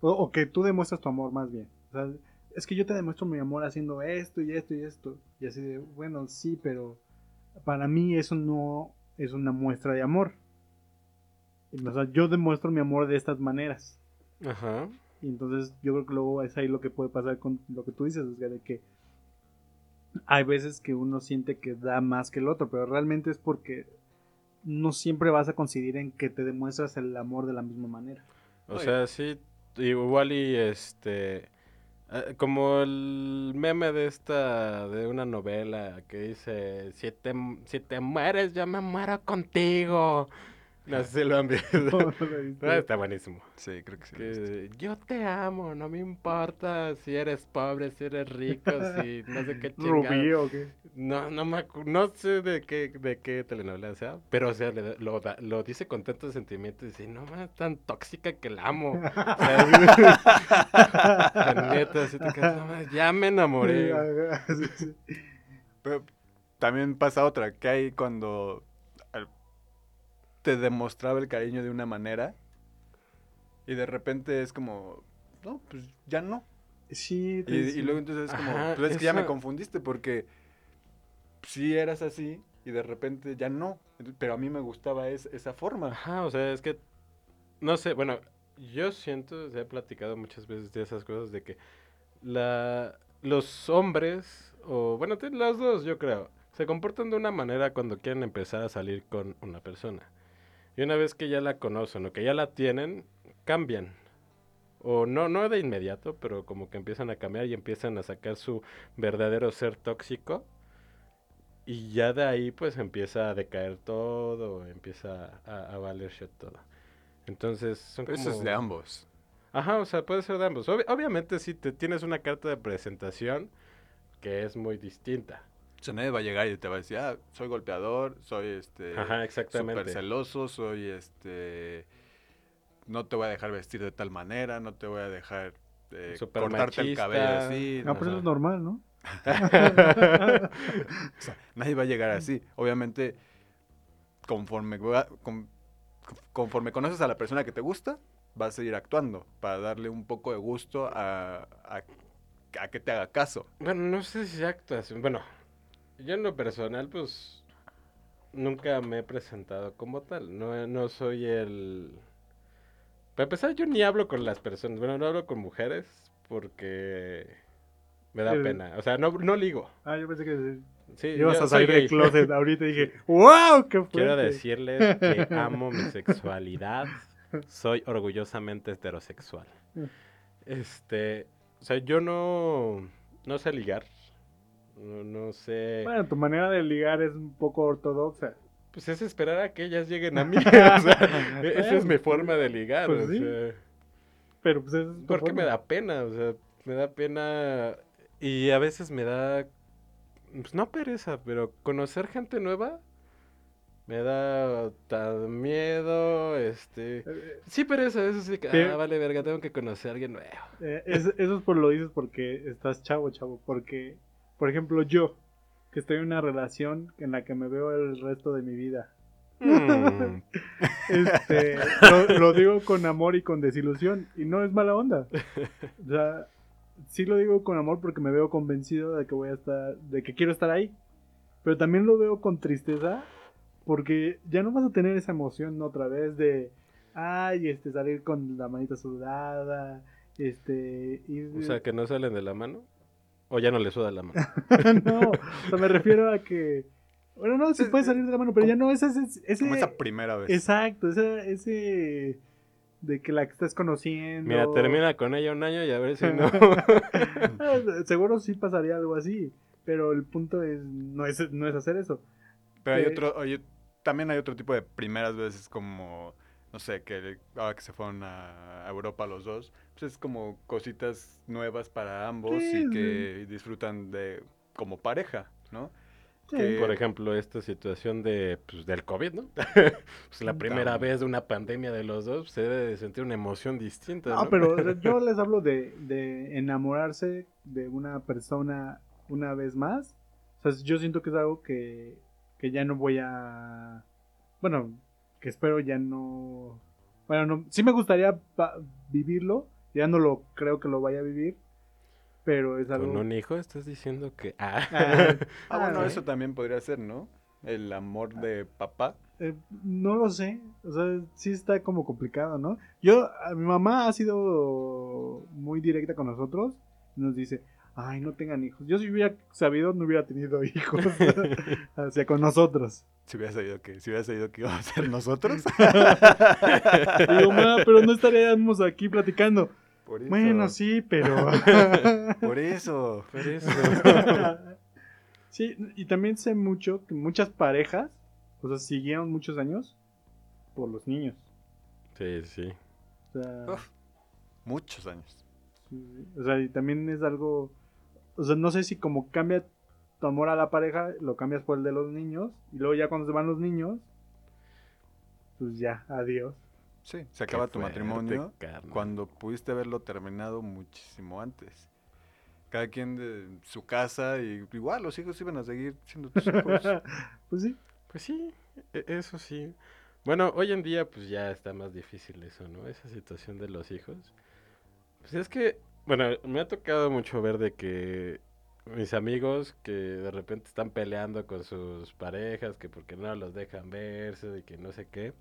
O, o que tú demuestras tu amor más bien. O sea, es que yo te demuestro mi amor haciendo esto y esto y esto. Y así de, bueno, sí, pero para mí eso no es una muestra de amor. O sea, yo demuestro mi amor de estas maneras. Ajá. Y entonces yo creo que luego es ahí lo que puede pasar con lo que tú dices, o sea, de que hay veces que uno siente que da más que el otro, pero realmente es porque no siempre vas a coincidir en que te demuestras el amor de la misma manera. O Oye. sea, sí, igual y este, eh, como el meme de esta, de una novela que dice, si te, si te mueres, yo me muero contigo. No sé si lo han visto. No. Ah, Está buenísimo. Sí, creo que sí. Que yo te amo, no me importa si eres pobre, si eres rico, si no sé qué chingada. Rubí o qué. No, no me no sé de qué, de qué telenovela sea, pero o sea, le lo, lo dice con tanto sentimiento y dice, no tan tóxica que la amo. O sea, la neta, así te quedas, "No ya me enamoré. Sí, sí. Pero también pasa otra, que hay cuando te demostraba el cariño de una manera y de repente es como, no, pues ya no. Sí, Y, te- y sí. luego entonces es como, Ajá, pues es que ya me confundiste porque sí eras así y de repente ya no. Pero a mí me gustaba es- esa forma. Ajá, o sea, es que, no sé, bueno, yo siento, se he platicado muchas veces de esas cosas, de que la, los hombres, o bueno, los dos yo creo, se comportan de una manera cuando quieren empezar a salir con una persona. Y una vez que ya la conocen o que ya la tienen, cambian. O no, no de inmediato, pero como que empiezan a cambiar y empiezan a sacar su verdadero ser tóxico. Y ya de ahí pues empieza a decaer todo, empieza a, a valer shit todo. Entonces son Pero como... eso es de ambos. Ajá, o sea, puede ser de ambos. Obvi- obviamente si te tienes una carta de presentación que es muy distinta. O sea, nadie va a llegar y te va a decir, ah, soy golpeador, soy este Ajá, súper exactamente. celoso, soy este no te voy a dejar vestir de tal manera, no te voy a dejar eh, Súper cortarte el cabello así. No, pero eso es normal, ¿no? O sea, nadie va a llegar así. Obviamente, conforme, con- conforme conoces a la persona que te gusta, vas a seguir actuando para darle un poco de gusto a, a- a que te haga caso. Bueno, no sé si actuación. Bueno, yo en lo personal, pues nunca me he presentado como tal. No, no soy el. Para empezar, yo ni hablo con las personas. Bueno, no hablo con mujeres porque me da El- pena. O sea, no, no ligo. Ah, yo pensé que Sí, ibas a salir del closet ahorita y dije, ¡Wow! ¡Qué fuerte! Quiero decirles que amo mi sexualidad. Soy orgullosamente heterosexual. Este, o sea, yo no, no sé ligar. No, no sé. Bueno, tu manera de ligar es un poco ortodoxa. Pues es esperar a que ellas lleguen a mí. o sea, esa es mi forma de ligar. Pues o sí. sea, Pero pues es porque me da pena, o sea, me da pena y a veces me da, pues no pereza, pero conocer gente nueva me da tan miedo, este... Eh, Sí, pereza, eso sí, que, ah, vale, verga, tengo que conocer a alguien nuevo. eh, es- eso es por lo dices porque estás chavo, chavo. Porque, por ejemplo, yo, que estoy en una relación en la que me veo el resto de mi vida. Mm, Este, lo, lo digo con amor y con desilusión. Y no es mala onda. O sea, sí lo digo con amor porque me veo convencido de que voy a estar, de que quiero estar ahí. Pero también lo veo con tristeza porque ya no vas a tener esa emoción otra vez de, ay, este, salir con la manita sudada, este, ir... o sea, que no salen de la mano. O ya no le suda la mano. no, o sea, me refiero a que, bueno, no, se puede salir de la mano, pero ya no es ese... Como esa primera vez. Exacto, ese, ese de que la que estás conociendo. Mira, termina con ella un año y a ver si no. Ah, Seguro sí pasaría algo así, pero el punto es no es, no es hacer eso. Pero hay Eh, otro, oye, también hay otro tipo de primeras veces como, no sé, que ahora que se fueron a Europa los dos, pues es como cositas nuevas para ambos Sí, y que disfrutan de como pareja, ¿no? Sí. Que- Por ejemplo, esta situación de, pues, del COVID, ¿no? pues la primera vez de una pandemia de los dos, se debe de sentir una emoción distinta. No, ¿no? pero yo les hablo de, de enamorarse de una persona una vez más. O sea, yo siento que es algo que, que ya no voy a... Bueno, que espero ya no... Bueno, no, sí me gustaría pa- vivirlo, ya no lo creo que lo vaya a vivir, pero es algo... Con un hijo estás diciendo que... Ah. Ah, Ah, bueno, eso también podría ser, ¿no? El amor de papá. Eh, no lo sé, o sea, sí está como complicado, ¿no? Yo, a- mi mamá ha sido muy directa con nosotros, nos dice, ay, no tengan hijos. Yo si hubiera sabido, no hubiera tenido hijos, o sea, con nosotros. Si hubiera sabido que, si hubiera sabido que íbamos a ser nosotros. Digo, ma, pero no estaríamos aquí platicando. Por eso. Bueno, sí, pero... Por eso. Por eso. sí, y también sé mucho que muchas parejas, o sea, siguieron muchos años por los niños. Sí, sí. O sea, Uf, muchos años. Sí, O sea, y también es algo. O sea, no sé si como cambia tu amor a la pareja, lo cambias por el de los niños. Y luego ya cuando se van los niños, pues ya, adiós. Sí, se acaba Qué tu fuerte, matrimonio cuando pudiste haberlo terminado muchísimo antes. Cada quien de su casa y igual los hijos iban a seguir siendo tus hijos. pues sí. Pues sí, e- eso sí. Bueno, hoy en día pues ya está más difícil eso, ¿no? Esa situación de los hijos. Pues es que, bueno, me ha tocado mucho ver de que mis amigos que de repente están peleando con sus parejas, que porque no los dejan verse y que no sé qué.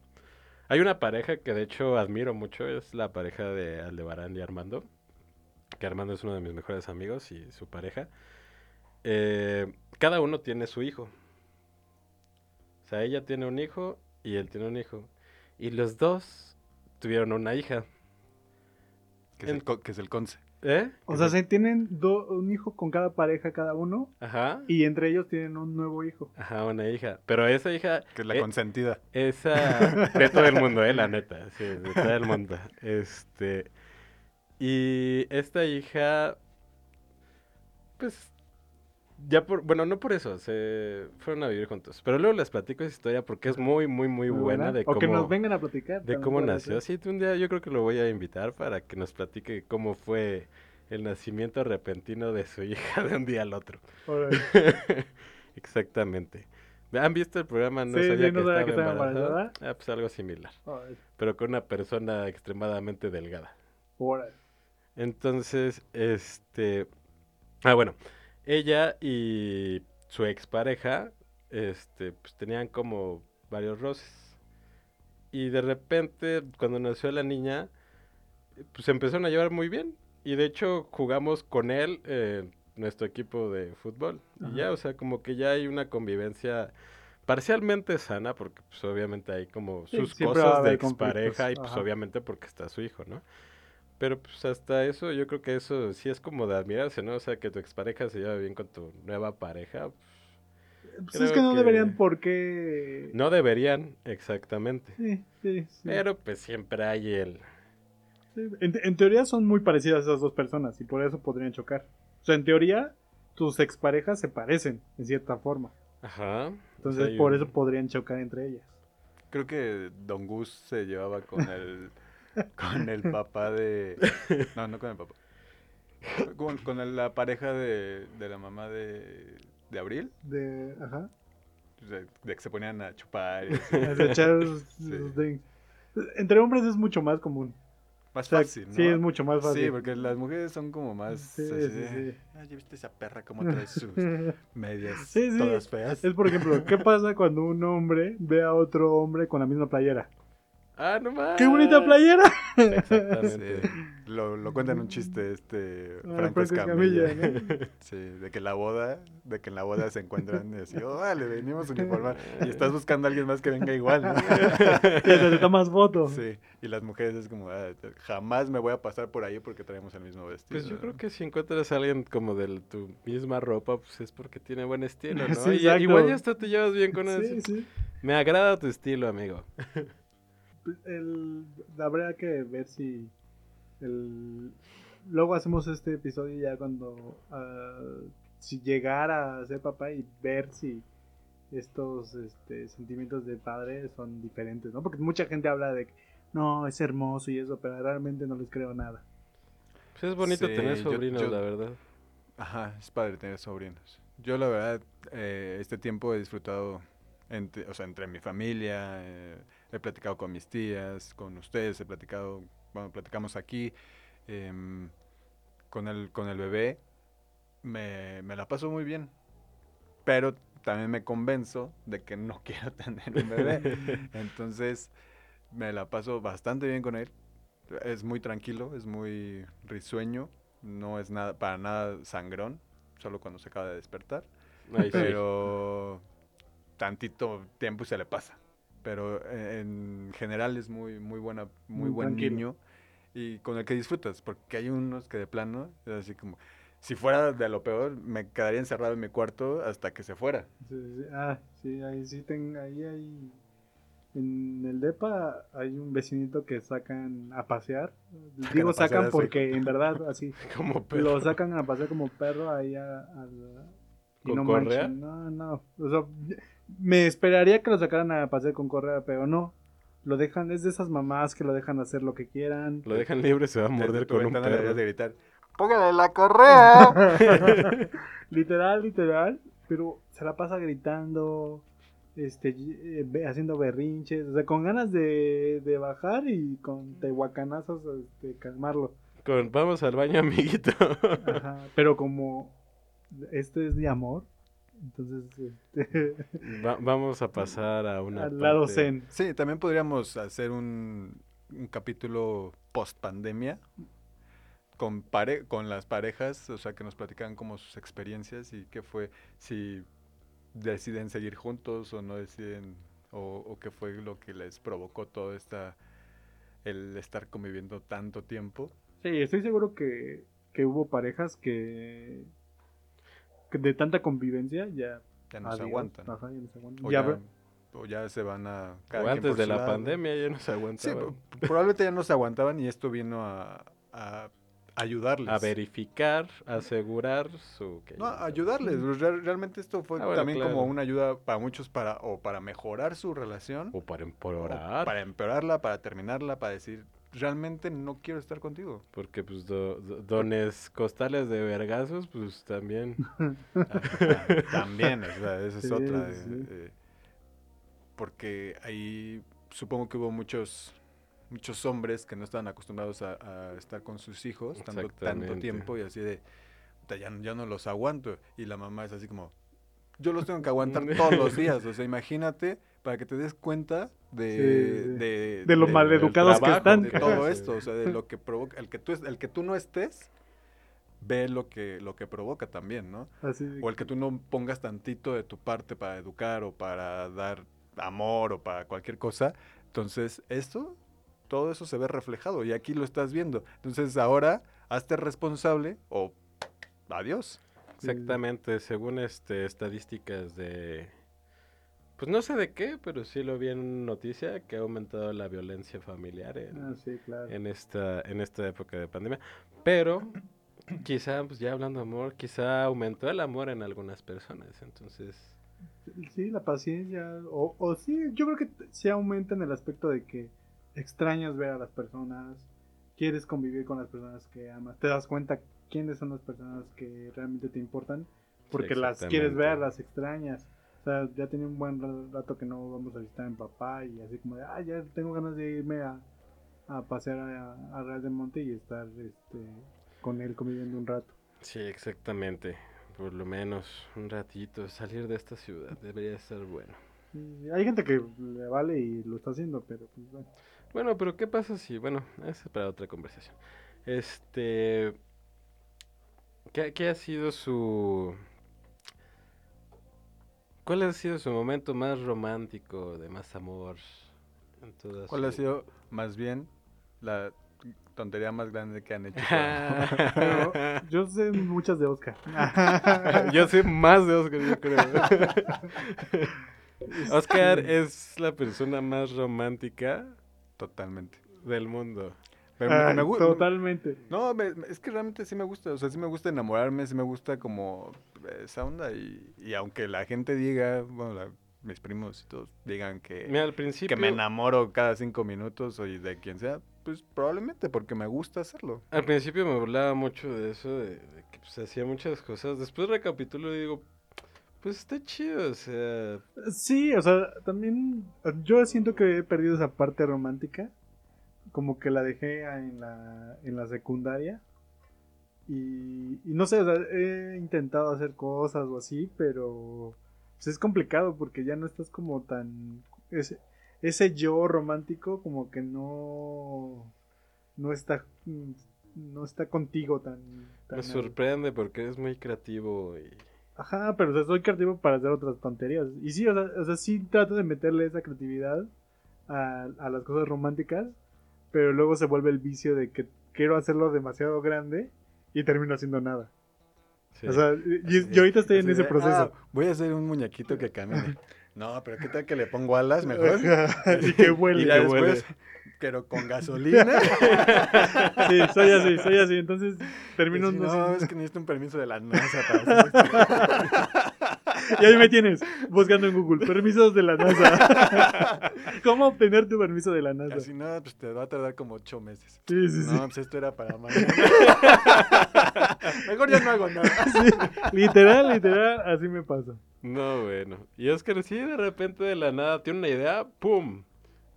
Hay una pareja que de hecho admiro mucho, es la pareja de Aldebarán y Armando, que Armando es uno de mis mejores amigos y su pareja. Eh, cada uno tiene su hijo. O sea, ella tiene un hijo y él tiene un hijo. Y los dos tuvieron una hija. Que es, el, co- que es el conce. ¿Eh? O sea, se tienen do- un hijo con cada pareja, cada uno. Ajá. Y entre ellos tienen un nuevo hijo. Ajá, una hija. Pero esa hija, Que es la Eh, consentida. esa de todo el mundo, eh, la neta, sí, de todo el mundo. Este y esta hija pues ya por, bueno, no por eso, se fueron a vivir juntos, pero luego les platico esa historia porque es muy muy muy buena de o que nos cómo vengan a platicar. de cómo nació. ser. Sí, un día yo creo que lo voy a invitar para que nos platique cómo fue el nacimiento repentino de su hija de un día al otro. Exactamente. ¿Han visto el programa? No Sí, sabía sí, no que estaba que estaba embarazada. embarazada. Ah, pues algo similar. Pero con una persona extremadamente delgada. Entonces, este... Ah, bueno. Ella y su expareja, este, pues tenían como varios roces. Y de repente, cuando nació la niña, pues se empezaron a llevar muy bien. Y de hecho jugamos con él en nuestro equipo de fútbol. Y ya, o sea, como que ya hay una convivencia parcialmente sana, porque pues obviamente hay como sus cosas de conflictos, expareja y pues ajá. obviamente porque está su hijo, ¿no? Pero pues hasta eso, yo creo que eso sí es como de admirarse, ¿no? O sea, que tu expareja se lleva bien con tu nueva pareja. Pues Creo es que no que- deberían por qué. No deberían, exactamente. Sí, sí, sí. Pero pues siempre hay el... Sí, En, en teoría son muy parecidas esas dos personas y por eso podrían chocar. O sea, en teoría, tus exparejas se parecen en cierta forma. Ajá. Entonces, hay por un- eso podrían chocar entre ellas. Creo que Don Gus se llevaba con el con el papá de no, no con el papá. Con, la pareja de, de la mamá de, de Abril, De, ajá. de, de que se ponían a chupar y así. De echar Sí. drinks. Entre hombres es mucho más común. Más O sea, fácil, ¿no? Sí, es mucho más fácil. Sí, porque las mujeres son como más Sí, así sí, de, sí. "Ay, ¿ya viste esa perra cómo trae sus medias Sí, sí. todas feas? Es por ejemplo, ¿qué pasa cuando un hombre ve a otro hombre con la misma playera? Ah, no más. ¡Qué bonita playera! Exactamente. Sí, lo, lo cuenta en un chiste este Ah, Franco Escamilla. Escamilla, ¿no? Sí, de que la boda, de que en la boda se encuentran y así, oh, le venimos a uniformar y estás buscando a alguien más que venga igual, ¿no? Y te tomas fotos. Sí, y las mujeres es como, "Ah, jamás me voy a pasar por ahí porque traemos el mismo vestido. Pues yo creo que si encuentras a alguien como de tu misma ropa, pues es porque tiene buen estilo, ¿no? Sí, Y- igual ya hasta te llevas bien con él. Sí, sí. Me agrada tu estilo, amigo. El, habría que ver si el, luego hacemos este episodio ya cuando ah, si llegara a ser papá y ver si estos este, sentimientos de padre son diferentes, ¿no? Porque mucha gente habla de que no, es hermoso y eso, pero realmente no les creo nada. Pues es bonito Sí, tener yo- sobrinos, yo- la verdad. Ajá, es padre tener sobrinos. Yo la verdad, eh, este tiempo he disfrutado, entre, o sea, entre mi familia, eh, he platicado con mis tías, con ustedes, he platicado, bueno, platicamos aquí, em, con, el, con el bebé, me, me la paso muy bien, pero también me convenzo de que no quiero tener un bebé, entonces me la paso bastante bien con él, es muy tranquilo, es muy risueño, no es nada para nada sangrón, solo cuando se acaba de despertar, sí. pero tantito tiempo se le pasa. Pero eh, en general es muy muy buena, muy, Muy buen tranquilo. niño y con el que disfrutas, porque hay unos que de plano es así como si fuera de lo peor me quedaría encerrado en mi cuarto hasta que se fuera. Sí, sí, sí. Ah, sí, ahí sí ten, ahí hay en el depa hay un vecinito que sacan a pasear. Digo a pasear sacan porque en verdad así Como perro. lo sacan a pasear como perro ahí a, a la- y ¿Con no manchen, no, no. O sea, me esperaría que lo sacaran a pasear con correa, pero no. Lo dejan, es de esas mamás que lo dejan hacer lo que quieran. Lo dejan libre, se va a morder con un perro. de gritar, ¡póngale la correa! literal, literal, pero se la pasa gritando, este, eh, haciendo berrinches, o sea, con ganas de, de bajar y con tehuacanazos, este, calmarlo. Con, vamos al baño, amiguito. Ajá, pero como este es de amor, entonces, este, Va- vamos a pasar a una al lado parte- zen. Sí, también podríamos hacer un, un capítulo post pandemia con, pare con las parejas, o sea, que nos platican como sus experiencias y qué fue, si deciden seguir juntos o no deciden, o, o qué fue lo que les provocó todo esta, el estar conviviendo tanto tiempo. Sí, estoy seguro que, que hubo parejas que de tanta convivencia ya, Ya no se aguantan. ajá, ya no se aguantan. O Ya ya, ve- o ya se van a... O cada quien antes de la lado. pandemia ya no se Sí, aguantaba. pro- probablemente ya no se aguantaban y esto vino a, a ayudarles. a verificar, asegurar su... que No, ayudarles. real- realmente esto fue Ah, bueno, también como una ayuda para muchos para o para mejorar su relación, O para o empeorar. para empeorarla, para terminarla, para decir, realmente no quiero estar contigo. Porque pues do- do- dones costales de vergazos, pues también... También, o sea, esa es Sí, otra. sí, eh, eh, porque ahí supongo que hubo muchos muchos hombres que no estaban acostumbrados a, a estar con sus hijos tanto, tanto tiempo y así de, "Puta, ya, ya no los aguanto. Y la mamá es así como, yo los tengo que aguantar todos los días. O sea, imagínate para que te des cuenta de, Sí, sí. de, De lo maleducados que están. De todo esto, o sea, de lo que provoca, el que tú, es- el que tú no estés, ve lo que, lo que provoca también, ¿no? Así de O el que tú no pongas tantito de tu parte para educar o para dar amor o para cualquier cosa. Entonces, esto, todo eso se ve reflejado y aquí lo estás viendo. Entonces, ahora, hazte responsable o adiós. Exactamente, según este estadísticas de pues no sé de qué, pero sí lo vi en una noticia que ha aumentado la violencia familiar en, Ah, sí, claro. en esta en esta época de pandemia, pero quizá pues ya hablando de amor, quizá aumentó el amor en algunas personas, entonces Sí, la paciencia. O, o sí, yo creo que sí aumenta en el aspecto de que extrañas ver a las personas, quieres convivir con las personas que amas, te das cuenta quiénes son las personas que realmente te importan, porque las quieres ver, las extrañas. Sea, ya tenía un buen ra- rato que no vamos a visitar a mi papá y así como de, ah, ya tengo ganas de irme a, a pasear a, a Real de Monte y estar este, con él conviviendo un rato. sí, exactamente. Por lo menos un ratito salir de esta ciudad debería ser bueno. Hay gente que le vale y lo está haciendo, pero pues bueno. Bueno, pero ¿qué pasa si, bueno, eso es para otra conversación. Este, ¿qué, qué ha sido su, cuál ha sido su momento más romántico, de más amor? En toda ¿Cuál ha sido más bien la tontería más grande que han hecho? Pero yo sé muchas de Oscar. yo sé más de Oscar, yo creo. Oscar es la persona más romántica Totalmente. del mundo. Pero me- Ay, me gu- totalmente. No, me- es que realmente sí me gusta, o sea, sí me gusta enamorarme, sí me gusta como esa onda y, y aunque la gente diga, bueno, la- mis primos y todos digan que, Mira, al principio... que me enamoro cada cinco minutos o de quien sea, pues probablemente porque me gusta hacerlo. Al principio me burlaba mucho de eso, de, de que pues, hacía muchas cosas. Después recapitulo y digo, pues está chido, o sea... Sí, o sea, también yo siento que he perdido esa parte romántica. Como que la dejé en la, en la secundaria. Y, y no sé, o sea, he intentado hacer cosas o así, pero pues, es complicado porque ya no estás como tan... Ese, ese yo romántico como que no... No está... No está contigo tan... tan Me sorprende porque eres muy creativo y... Ajá, pero o sea, soy creativo para hacer otras tonterías. Y sí, o sea, o sea, sí trato de meterle esa creatividad a, a las cosas románticas, pero luego se vuelve el vicio de que quiero hacerlo demasiado grande y termino haciendo nada. sí. O sea, y, Así y ahorita estoy en ese proceso. "Ah, voy a hacer un muñequito que camine. No, pero ¿qué tal que le pongo alas mejor? y que huele. Y ya que después, huele. pero con gasolina. Sí, soy así, soy así. Entonces termino... Sé, no, es que necesito un permiso de la NASA para hacer esto". Y ahí me tienes, buscando en Google, permisos de la NASA. ¿Cómo obtener tu permiso de la NASA? Así, no, pues te va a tardar como ocho meses. Sí, sí, sí. No, pues esto era para mañana. Mejor ya no hago nada. Sí, literal, literal, así me pasa. No, bueno. Y Oscar sí de repente de la nada tiene una idea, ¡pum!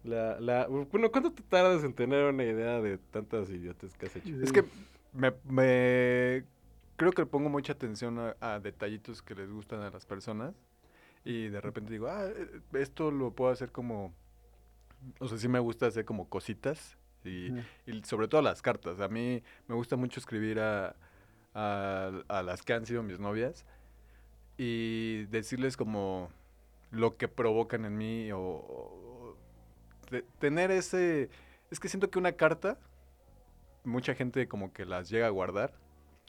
La, la... Bueno, ¿cuánto te tardas en tener una idea de tantas idiotas que has hecho? Es que me, me- creo que le pongo mucha atención a, a detallitos que les gustan a las personas. Y de repente digo, ah, eh, esto lo puedo hacer como. O sea, sí me gusta hacer como cositas. Y, sobre todo las cartas. A mí me gusta mucho escribir a, a, a las que han sido mis novias. Y decirles como lo que provocan en mí. O, o de- tener ese. Es que siento que una carta mucha gente como que las llega a guardar,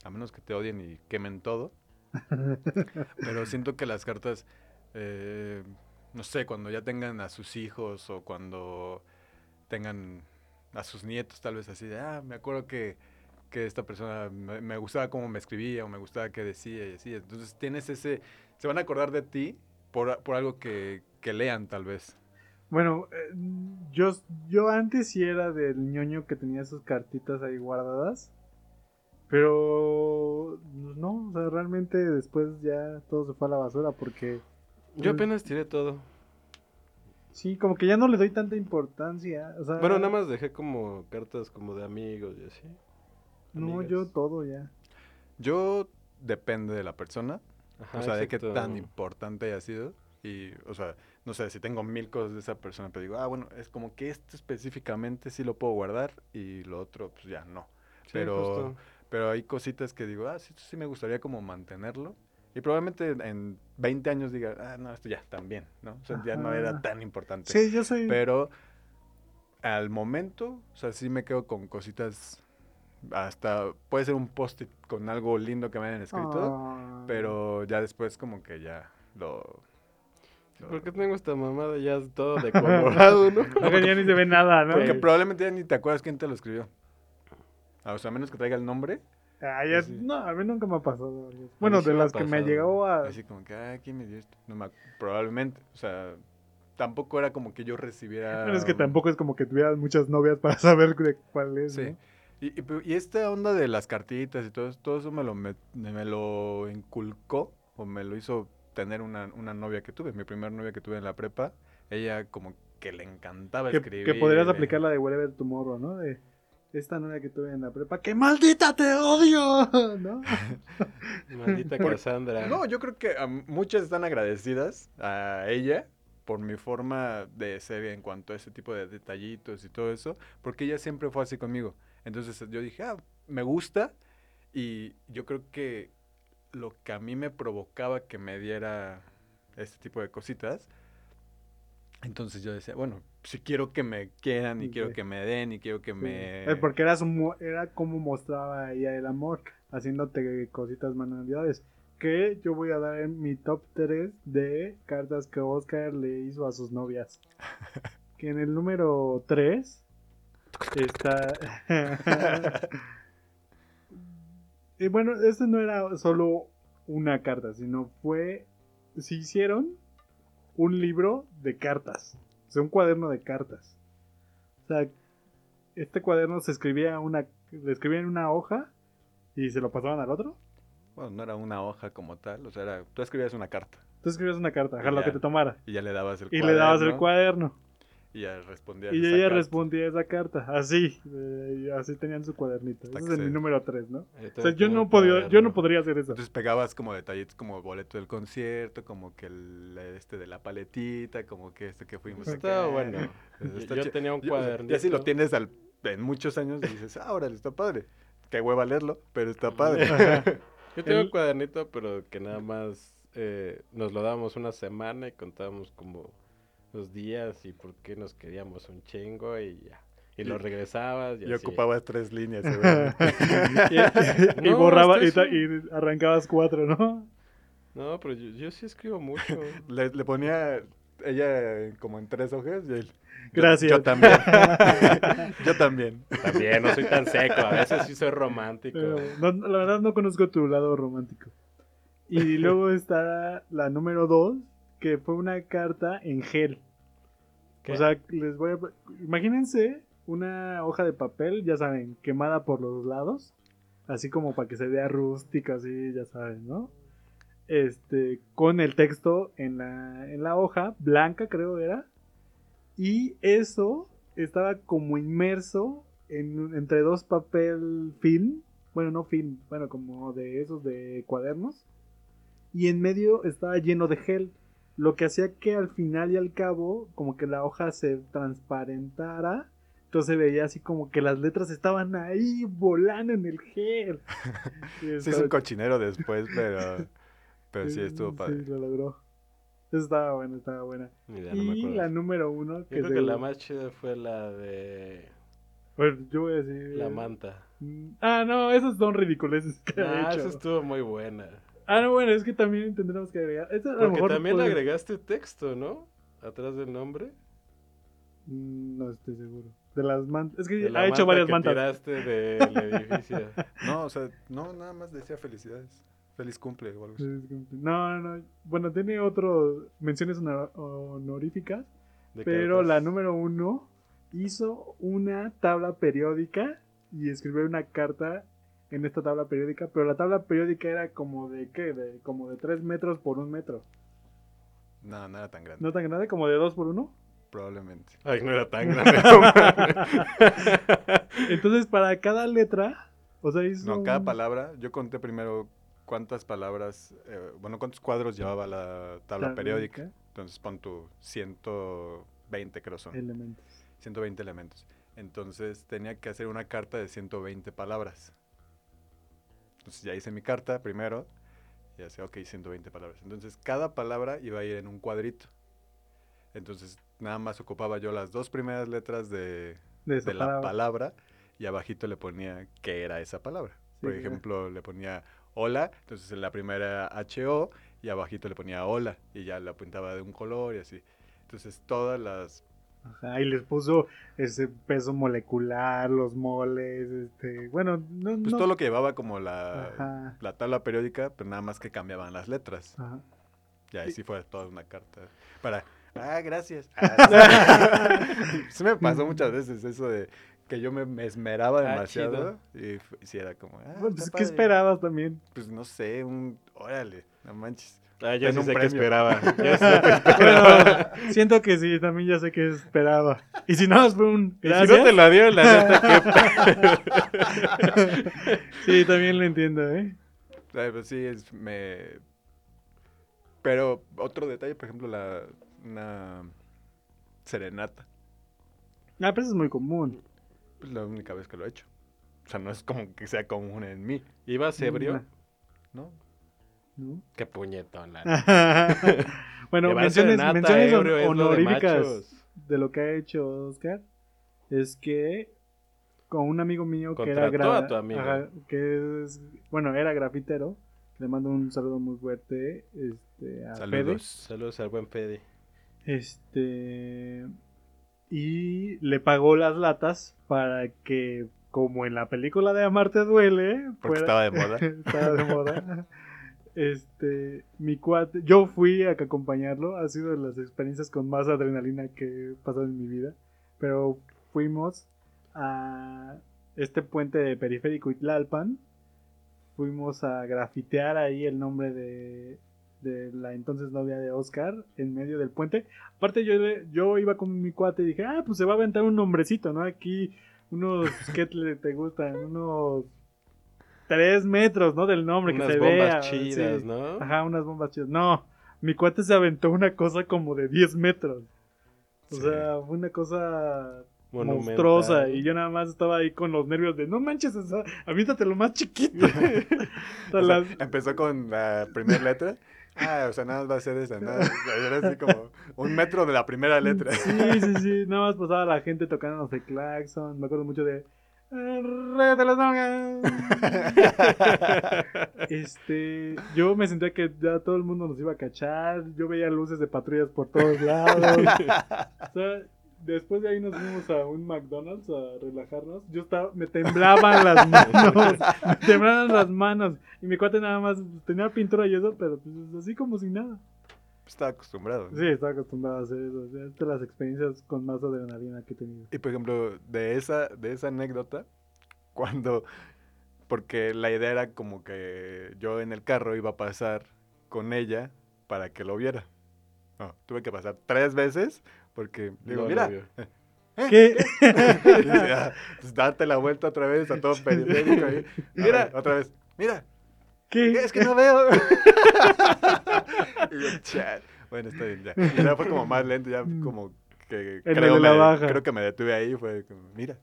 a menos que te odien y quemen todo. Pero siento que las cartas, eh, no sé, cuando ya tengan a sus hijos o cuando tengan a sus nietos, tal vez así de, ah, me acuerdo que, que esta persona me, me gustaba cómo me escribía o me gustaba qué decía y así. Entonces tienes ese, se van a acordar de ti por, por algo que, que lean tal vez. Bueno, eh, yo, yo antes sí era del ñoño que tenía sus cartitas ahí guardadas. Pero pues, no, o sea, realmente después ya todo se fue a la basura porque Yo apenas tiré todo. sí, como que ya no le doy tanta importancia. O sea, Bueno, nada más dejé como cartas como de amigos y así. No, amigas. yo todo ya. Yo depende de la persona. Ajá, o sea, de qué tan importante haya sido. Y, o sea, no sé, si tengo mil cosas de esa persona, pero digo, ah, bueno, es como que esto específicamente sí lo puedo guardar y lo otro, pues ya no. Sí, pero, justo. Pero hay cositas que digo, ah, sí, esto sí me gustaría como mantenerlo. Y probablemente en 20 años diga, ah, no, esto ya también, ¿no? O sea, ya no era Ajá. tan importante. Sí, yo soy. Pero al momento, o sea, sí me quedo con cositas. Hasta puede ser un post-it con algo lindo que me hayan escrito. Ah. Pero ya después, como que ya lo. lo- ¿Por qué tengo esta mamada ya todo de colorado, no? Acá ya ni se ve nada, ¿no? Porque probablemente ya ni te acuerdas quién te lo escribió. O sea, a menos que traiga el nombre. Ah, ya- Sí. No, a mí nunca me ha pasado. Bueno, de las que me llegó a. Así como que, ah, ¿quién me dio esto? No me probablemente. O sea, tampoco era como que yo recibiera. Bueno, es que tampoco es como que tuvieras muchas novias para saber de cuál es. Sí. ¿no? Y, y, pero- y esta onda de las cartitas y todo, eso- todo eso me lo, me, me lo inculcó o me lo hizo tener una, una novia que tuve, mi primera novia que tuve en la prepa. Ella como que le encantaba Que, escribir. que podrías aplicar la de Wherever Tomorrow, ¿no? De esta novia que tuve en la prepa. ¡Qué maldita te odio! ¿No? Maldita Cassandra. No, yo creo que muchas están agradecidas a ella por mi forma de ser en cuanto a ese tipo de detallitos y todo eso, porque ella siempre fue así conmigo. Entonces yo dije, ah, me gusta y yo creo que lo que a mí me provocaba que me diera este tipo de cositas, entonces yo decía, bueno, si quiero que me quieran y quiero que me den y quiero que me... Eh, Porque era, su era como mostraba ella el amor, haciéndote cositas manualidades. Que yo voy a dar en mi top 3 de cartas que Oscar le hizo a sus novias. Que en el número 3 está. y bueno, este no era solo una carta, sino fue. Se hicieron un libro de cartas. O sea, un cuaderno de cartas. O sea, este cuaderno se escribía una. Le escribían en una hoja y se lo pasaban al otro. Bueno, no era una hoja como tal, o sea, era, tú escribías una carta Tú escribías una carta, Y lo que te tomara. y ya le dabas el Y le dabas el cuaderno, cuaderno. Y ya respondía. Y esa ella carta. respondía esa carta, así, eh, así tenían su cuadernito. Ese es mi se- número 3, ¿no? Ahí O sea, yo no, el podía, yo no podría hacer eso. Entonces pegabas como detallitos como boleto del concierto, como que el este de la paletita, como que este que fuimos. Acá. bueno. Está yo tenía un cuadernito. Ya si lo tienes al- en muchos años y dices, ah, órale, está padre. Qué hueva leerlo, pero está padre. Yo tengo El- un cuadernito, pero que nada más eh, nos lo dábamos una semana y contábamos como los días y por qué nos queríamos un chingo y ya. Y lo regresabas y y así. ocupabas tres líneas, y No, borraba y, arrancabas cuatro, ¿no? No, pero yo, yo sí escribo mucho. le, le ponía ella como en tres hojas y él. Gracias. Yo, también. yo también. También no soy tan seco, a veces sí soy romántico. No- la verdad no conozco tu lado romántico. Y luego está la número 2, que fue una carta en gel. ¿Qué? O sea, les voy a... Imagínense una hoja de papel, ya saben, quemada por los lados. Así como para que se vea rústica, así, ya saben, ¿no? Este, con el texto en la, en la hoja, blanca creo era. Y eso estaba como inmerso en, entre dos papel film. Bueno, no film, bueno, como de esos de cuadernos. Y en medio estaba lleno de gel. Lo que hacía que al final y al cabo, como que la hoja se transparentara. Entonces veía así como que las letras estaban ahí volando en el gel. Sí, es un cochinero después, pero. Pero sí estuvo Sí, padre. lo logró. Eso estaba buena, estaba buena. Mira, no me y la número uno, Yo que, creo que la más chida fue la de Bueno, yo voy a decir... la manta. Mm, Ah, no, esas son que ha Ah, hecho. esa estuvo muy buena. Ah, no, bueno, es que también tendremos que agregar. Esta a lo Porque mejor también le agregaste texto, ¿no? Atrás del nombre. Mm, No estoy seguro. De las mantas. Es que De la ha hecho manta varias que mantas. tiraste del edificio. No, o sea, no, nada más decía felicidades. Feliz cumple o algo así. No, no, no. Bueno, tiene otro menciones honor- honoríficas. de Pero cartas. la número uno hizo una tabla periódica y escribió una carta en esta tabla periódica. Pero la tabla periódica era como de qué? De, como de 3 metros por un metro. No, no era tan grande. No tan grande, como de 2 por 1. Probablemente. Ay, no era tan grande. Entonces, para cada letra, o sea, hizo. No, cada un- palabra, yo conté primero cuántas palabras, eh, bueno, cuántos cuadros llevaba la tabla tabla periódica. Entonces pon tu 120 creo son. Elementos. 120 elementos. Entonces tenía que hacer una carta de 120 palabras. Entonces ya hice mi carta primero. Y así, ok, 120 palabras. Entonces cada palabra iba a ir en un cuadrito. Entonces nada más ocupaba yo las dos primeras letras de, De la palabra. palabra y abajito le ponía qué era esa palabra. Por Sí, ejemplo, le ponía hola, entonces en la primera HO y abajito le ponía hola y ya la apuntaba de un color y así. Entonces todas las Ajá, y les puso ese peso molecular, los moles, este, bueno, no, pues no- todo lo que llevaba como la, Ajá, la tabla periódica, pero nada más que cambiaban las letras. ajá. Y ahí Sí. sí fue toda una carta para ah, gracias. Ah, sí. Sí me pasó muchas veces eso de que yo me, me esmeraba Ah, demasiado y, sí era como, ah, pues, ¿qué padre. esperabas también? Pues no sé, un órale, no manches. Ah, yo sí un sé que esperaba. Yo sí sé que Bueno, siento que sí, también ya sé que esperaba. Y si no, fue un Y gracias. si no te la dio, la neta, Sí, también lo entiendo, ¿eh? Ay, pues sí, es, me... Pero otro detalle, por ejemplo, la una serenata. Ah, pero eso es muy común. Es la única vez que lo he hecho. O sea, no es como que sea común en mí, ¿Ibas ebrio? ¿no? ¿No? Qué puñetón, la bueno, menciones, serenata menciones ebrio lo de honoríficas de lo que ha hecho Oscar es que con un amigo mío que era a tu amigo. ajá, que es bueno era grafitero le mando un saludo muy fuerte este a Fede. Saludos. Saludos al buen Fede. este y le pagó las latas para que como en la película de Amarte duele Porque fuera- estaba de moda. estaba de moda. Este, mi cuate, yo fui a acompañarlo, ha sido de las experiencias con más adrenalina que he pasado en mi vida, pero fuimos a este puente de periférico Itlalpan, fuimos a grafitear ahí el nombre de, de la entonces novia de Oscar en medio del puente. Aparte yo, yo iba con mi cuate y dije, ah, pues se va a aventar un nombrecito, ¿no? Aquí unos, ¿qué te, te gustan? Unos tres metros, ¿no? Del nombre Unas que se bombas vea. chidas, sí. ¿no? Ajá, unas bombas chidas. No, mi cuate se aventó una cosa como de 10 metros. O Sí. sea, fue una cosa Monumental. monstruosa. Y yo nada más estaba ahí con los nervios de, no manches, o sea, aviéntate lo más chiquito. O sea, O sea, las- empezó con la primera letra. Ah, o sea, nada más va a ser esa. Nada, era así como un metro de la primera letra. Sí, sí, sí. Nada más pasaba la gente tocando el claxon. Me acuerdo mucho de. Este, yo me sentía que ya todo el mundo nos iba a cachar. Yo veía luces de patrullas por todos lados. O sea, después de ahí nos fuimos a un McDonald's a relajarnos. Yo estaba, me temblaban las manos, me temblaban las manos. Y mi cuate nada más tenía pintura y eso, pero pues así como si nada. Estaba acostumbrado. ¿no? Sí, estaba acostumbrado a hacer eso. O sea, es de las experiencias con más adrenalina que he tenido. Y por ejemplo, de esa, de esa anécdota, cuando, porque la idea era como que yo en el carro iba a pasar con ella para que lo viera. No, tuve que pasar tres veces porque digo, No mira, vio. ¿Qué? y dice, "Ah, pues date la vuelta otra vez a todo periférico. ahí. A Mira. ver, otra vez, mira, ¿Qué? es que no veo. y yo, "Chat". Bueno, está bien, ya. Y ya fue como más lento, ya como que. En creo, el de la me, baja. creo que me detuve ahí, fue como, mira.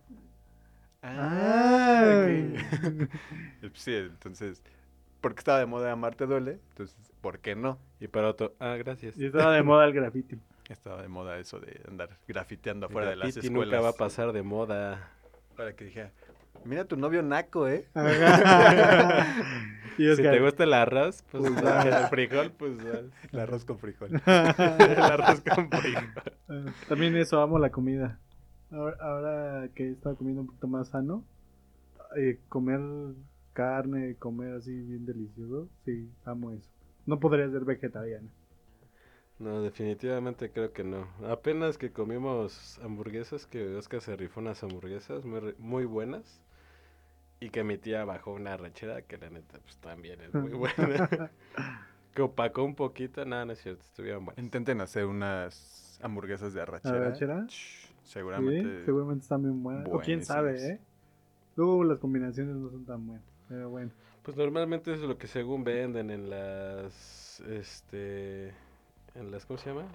Ah, ok. Y pues sí, entonces, porque estaba de moda Amarte Duele, entonces, ¿por qué no? Y para otro, ah, gracias. Y estaba de moda el graffiti. Estaba de moda eso de andar grafiteando afuera de las escuelas. nunca va a pasar de moda. Para que dijera, mira tu novio naco, ¿eh? Ajá. y Si te gusta el arroz, pues, Pues, ah, ah. el frijol, pues ah, El arroz con frijol. el arroz con frijol. También eso, amo la comida. Ahora, ahora que he estado comiendo un poquito más sano, eh, comer carne, comer así bien delicioso, sí, amo eso. No podría ser vegetariano. No, definitivamente creo que no. Apenas que comimos hamburguesas, que Oscar se rifó unas hamburguesas muy, muy buenas. Y que mi tía bajó una rachera que la neta pues también es muy buena. que opacó un poquito, nada, no es cierto, estuvieron buenas. Intenten hacer unas hamburguesas de arrachera. ¿Arrachera? Ch, Sí, Seguramente. seguramente están bien buenas. O quién sabe. ¿eh? Luego las combinaciones no son tan buenas. Pero bueno. Pues normalmente eso es lo que según venden en las este en las, ¿cómo se llama?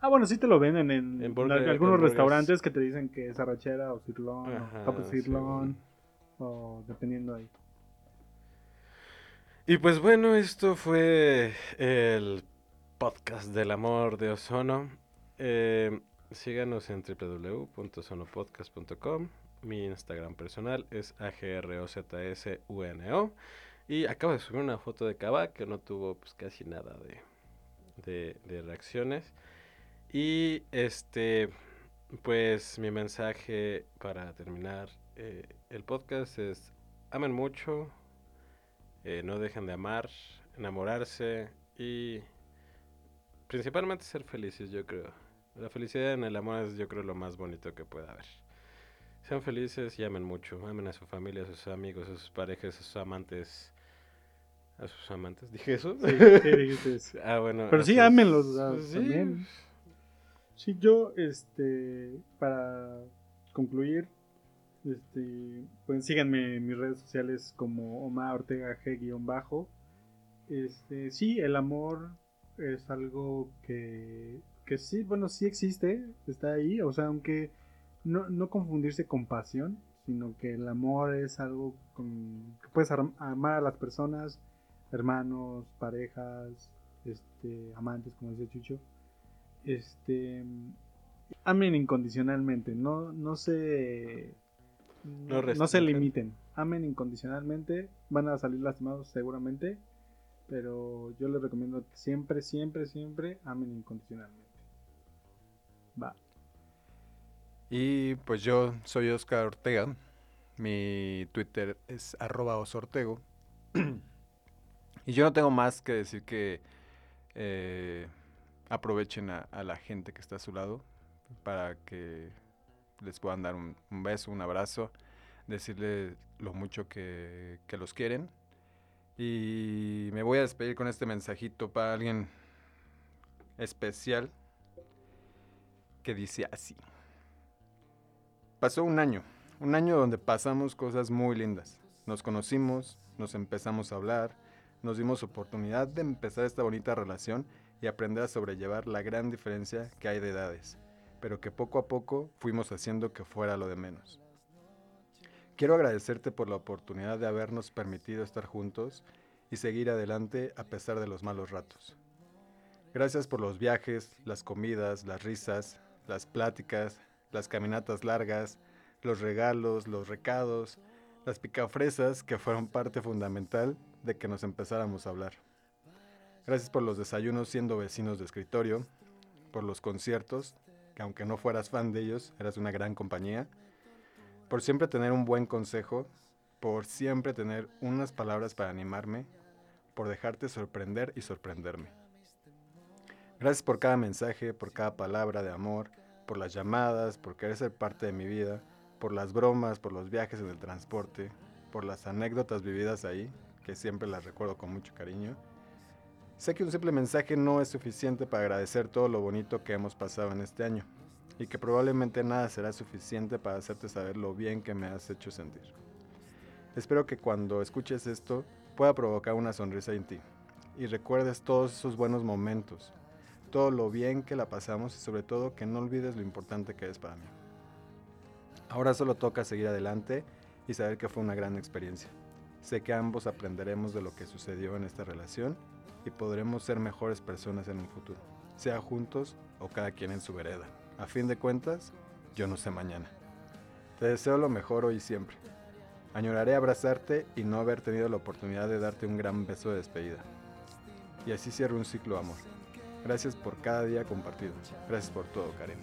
Ah, bueno, sí te lo venden en, En burger- en algunos en restaurantes que te dicen que es arrachera o sirlón Ajá, o capo sí, sirlón o dependiendo ahí. Y pues bueno, esto fue el podcast del amor de Ozono. Eh, síganos en www.ozonopodcast.com. Mi Instagram personal es agrozsuno. Y acabo de subir una foto de Cava que no tuvo pues casi nada de, de reacciones. Y este, pues mi mensaje para terminar eh, el podcast es amen mucho, eh, no dejen de amar, enamorarse y principalmente ser felices, yo creo. La felicidad en el amor es, yo creo, lo más bonito que puede haber. Sean felices y amen mucho. Amen a su familia, a sus amigos, a sus parejas, a sus amantes. ¿A sus amantes? ¿Dije eso? Sí, sí, dijiste eso. ah, bueno. Pero sí, sus- ámenlos, Sí. también. Sí, yo, este, para concluir, este, pues síganme en mis redes sociales como Omar Ortega G-bajo. Este, sí, el amor es algo que, que sí, bueno, sí existe, está ahí, o sea, aunque no, no confundirse con pasión, sino que el amor es algo con, que puedes ar- amar a las personas, hermanos, parejas, este, amantes, como dice Chucho, este, amen incondicionalmente, no, no se, No no, se limiten, amen incondicionalmente, van a salir lastimados seguramente, pero yo les recomiendo que siempre, siempre, siempre amen incondicionalmente. Va. Y pues yo soy Oscar Ortega. Mi Twitter es arroba osortego. y yo no tengo más que decir que eh, aprovechen a, a la gente que está a su lado para que les puedan dar un, beso, un abrazo, decirle lo mucho que, que los quieren. Y me voy a despedir con este mensajito para alguien especial que dice así. Pasó un año, un año donde pasamos cosas muy lindas. Nos conocimos, nos empezamos a hablar, nos dimos oportunidad de empezar esta bonita relación y aprender a sobrellevar la gran diferencia que hay de edades, pero que poco a poco fuimos haciendo que fuera lo de menos. Quiero agradecerte por la oportunidad de habernos permitido estar juntos y seguir adelante a pesar de los malos ratos. Gracias por los viajes, las comidas, las risas, las pláticas, las caminatas largas, los regalos, los recados, las picafresas que fueron parte fundamental de que nos empezáramos a hablar. Gracias por los desayunos siendo vecinos de escritorio, por los conciertos, que aunque no fueras fan de ellos, eras una gran compañía, por siempre tener un buen consejo, por siempre tener unas palabras para animarme, por dejarte sorprender y sorprenderme. Gracias por cada mensaje, por cada palabra de amor, por las llamadas, por querer ser parte de mi vida, por las bromas, por los viajes en el transporte, por las anécdotas vividas ahí, que siempre las recuerdo con mucho cariño. Sé que un simple mensaje no es suficiente para agradecer todo lo bonito que hemos pasado en este año, y que probablemente nada será suficiente para hacerte saber lo bien que me has hecho sentir. Espero que cuando escuches esto pueda provocar una sonrisa en ti, y recuerdes todos esos buenos momentos, todo lo bien que la pasamos y sobre todo que no olvides lo importante que es para mí. Ahora solo toca seguir adelante y saber que fue una gran experiencia. Sé que ambos aprenderemos de lo que sucedió en esta relación y podremos ser mejores personas en un futuro, sea juntos o cada quien en su vereda. A fin de cuentas, yo no sé mañana. Te deseo lo mejor hoy y siempre. Añoraré abrazarte y no haber tenido la oportunidad de darte un gran beso de despedida. Y así cierro un ciclo, amor. Gracias por cada día compartido. Gracias por todo, Karen.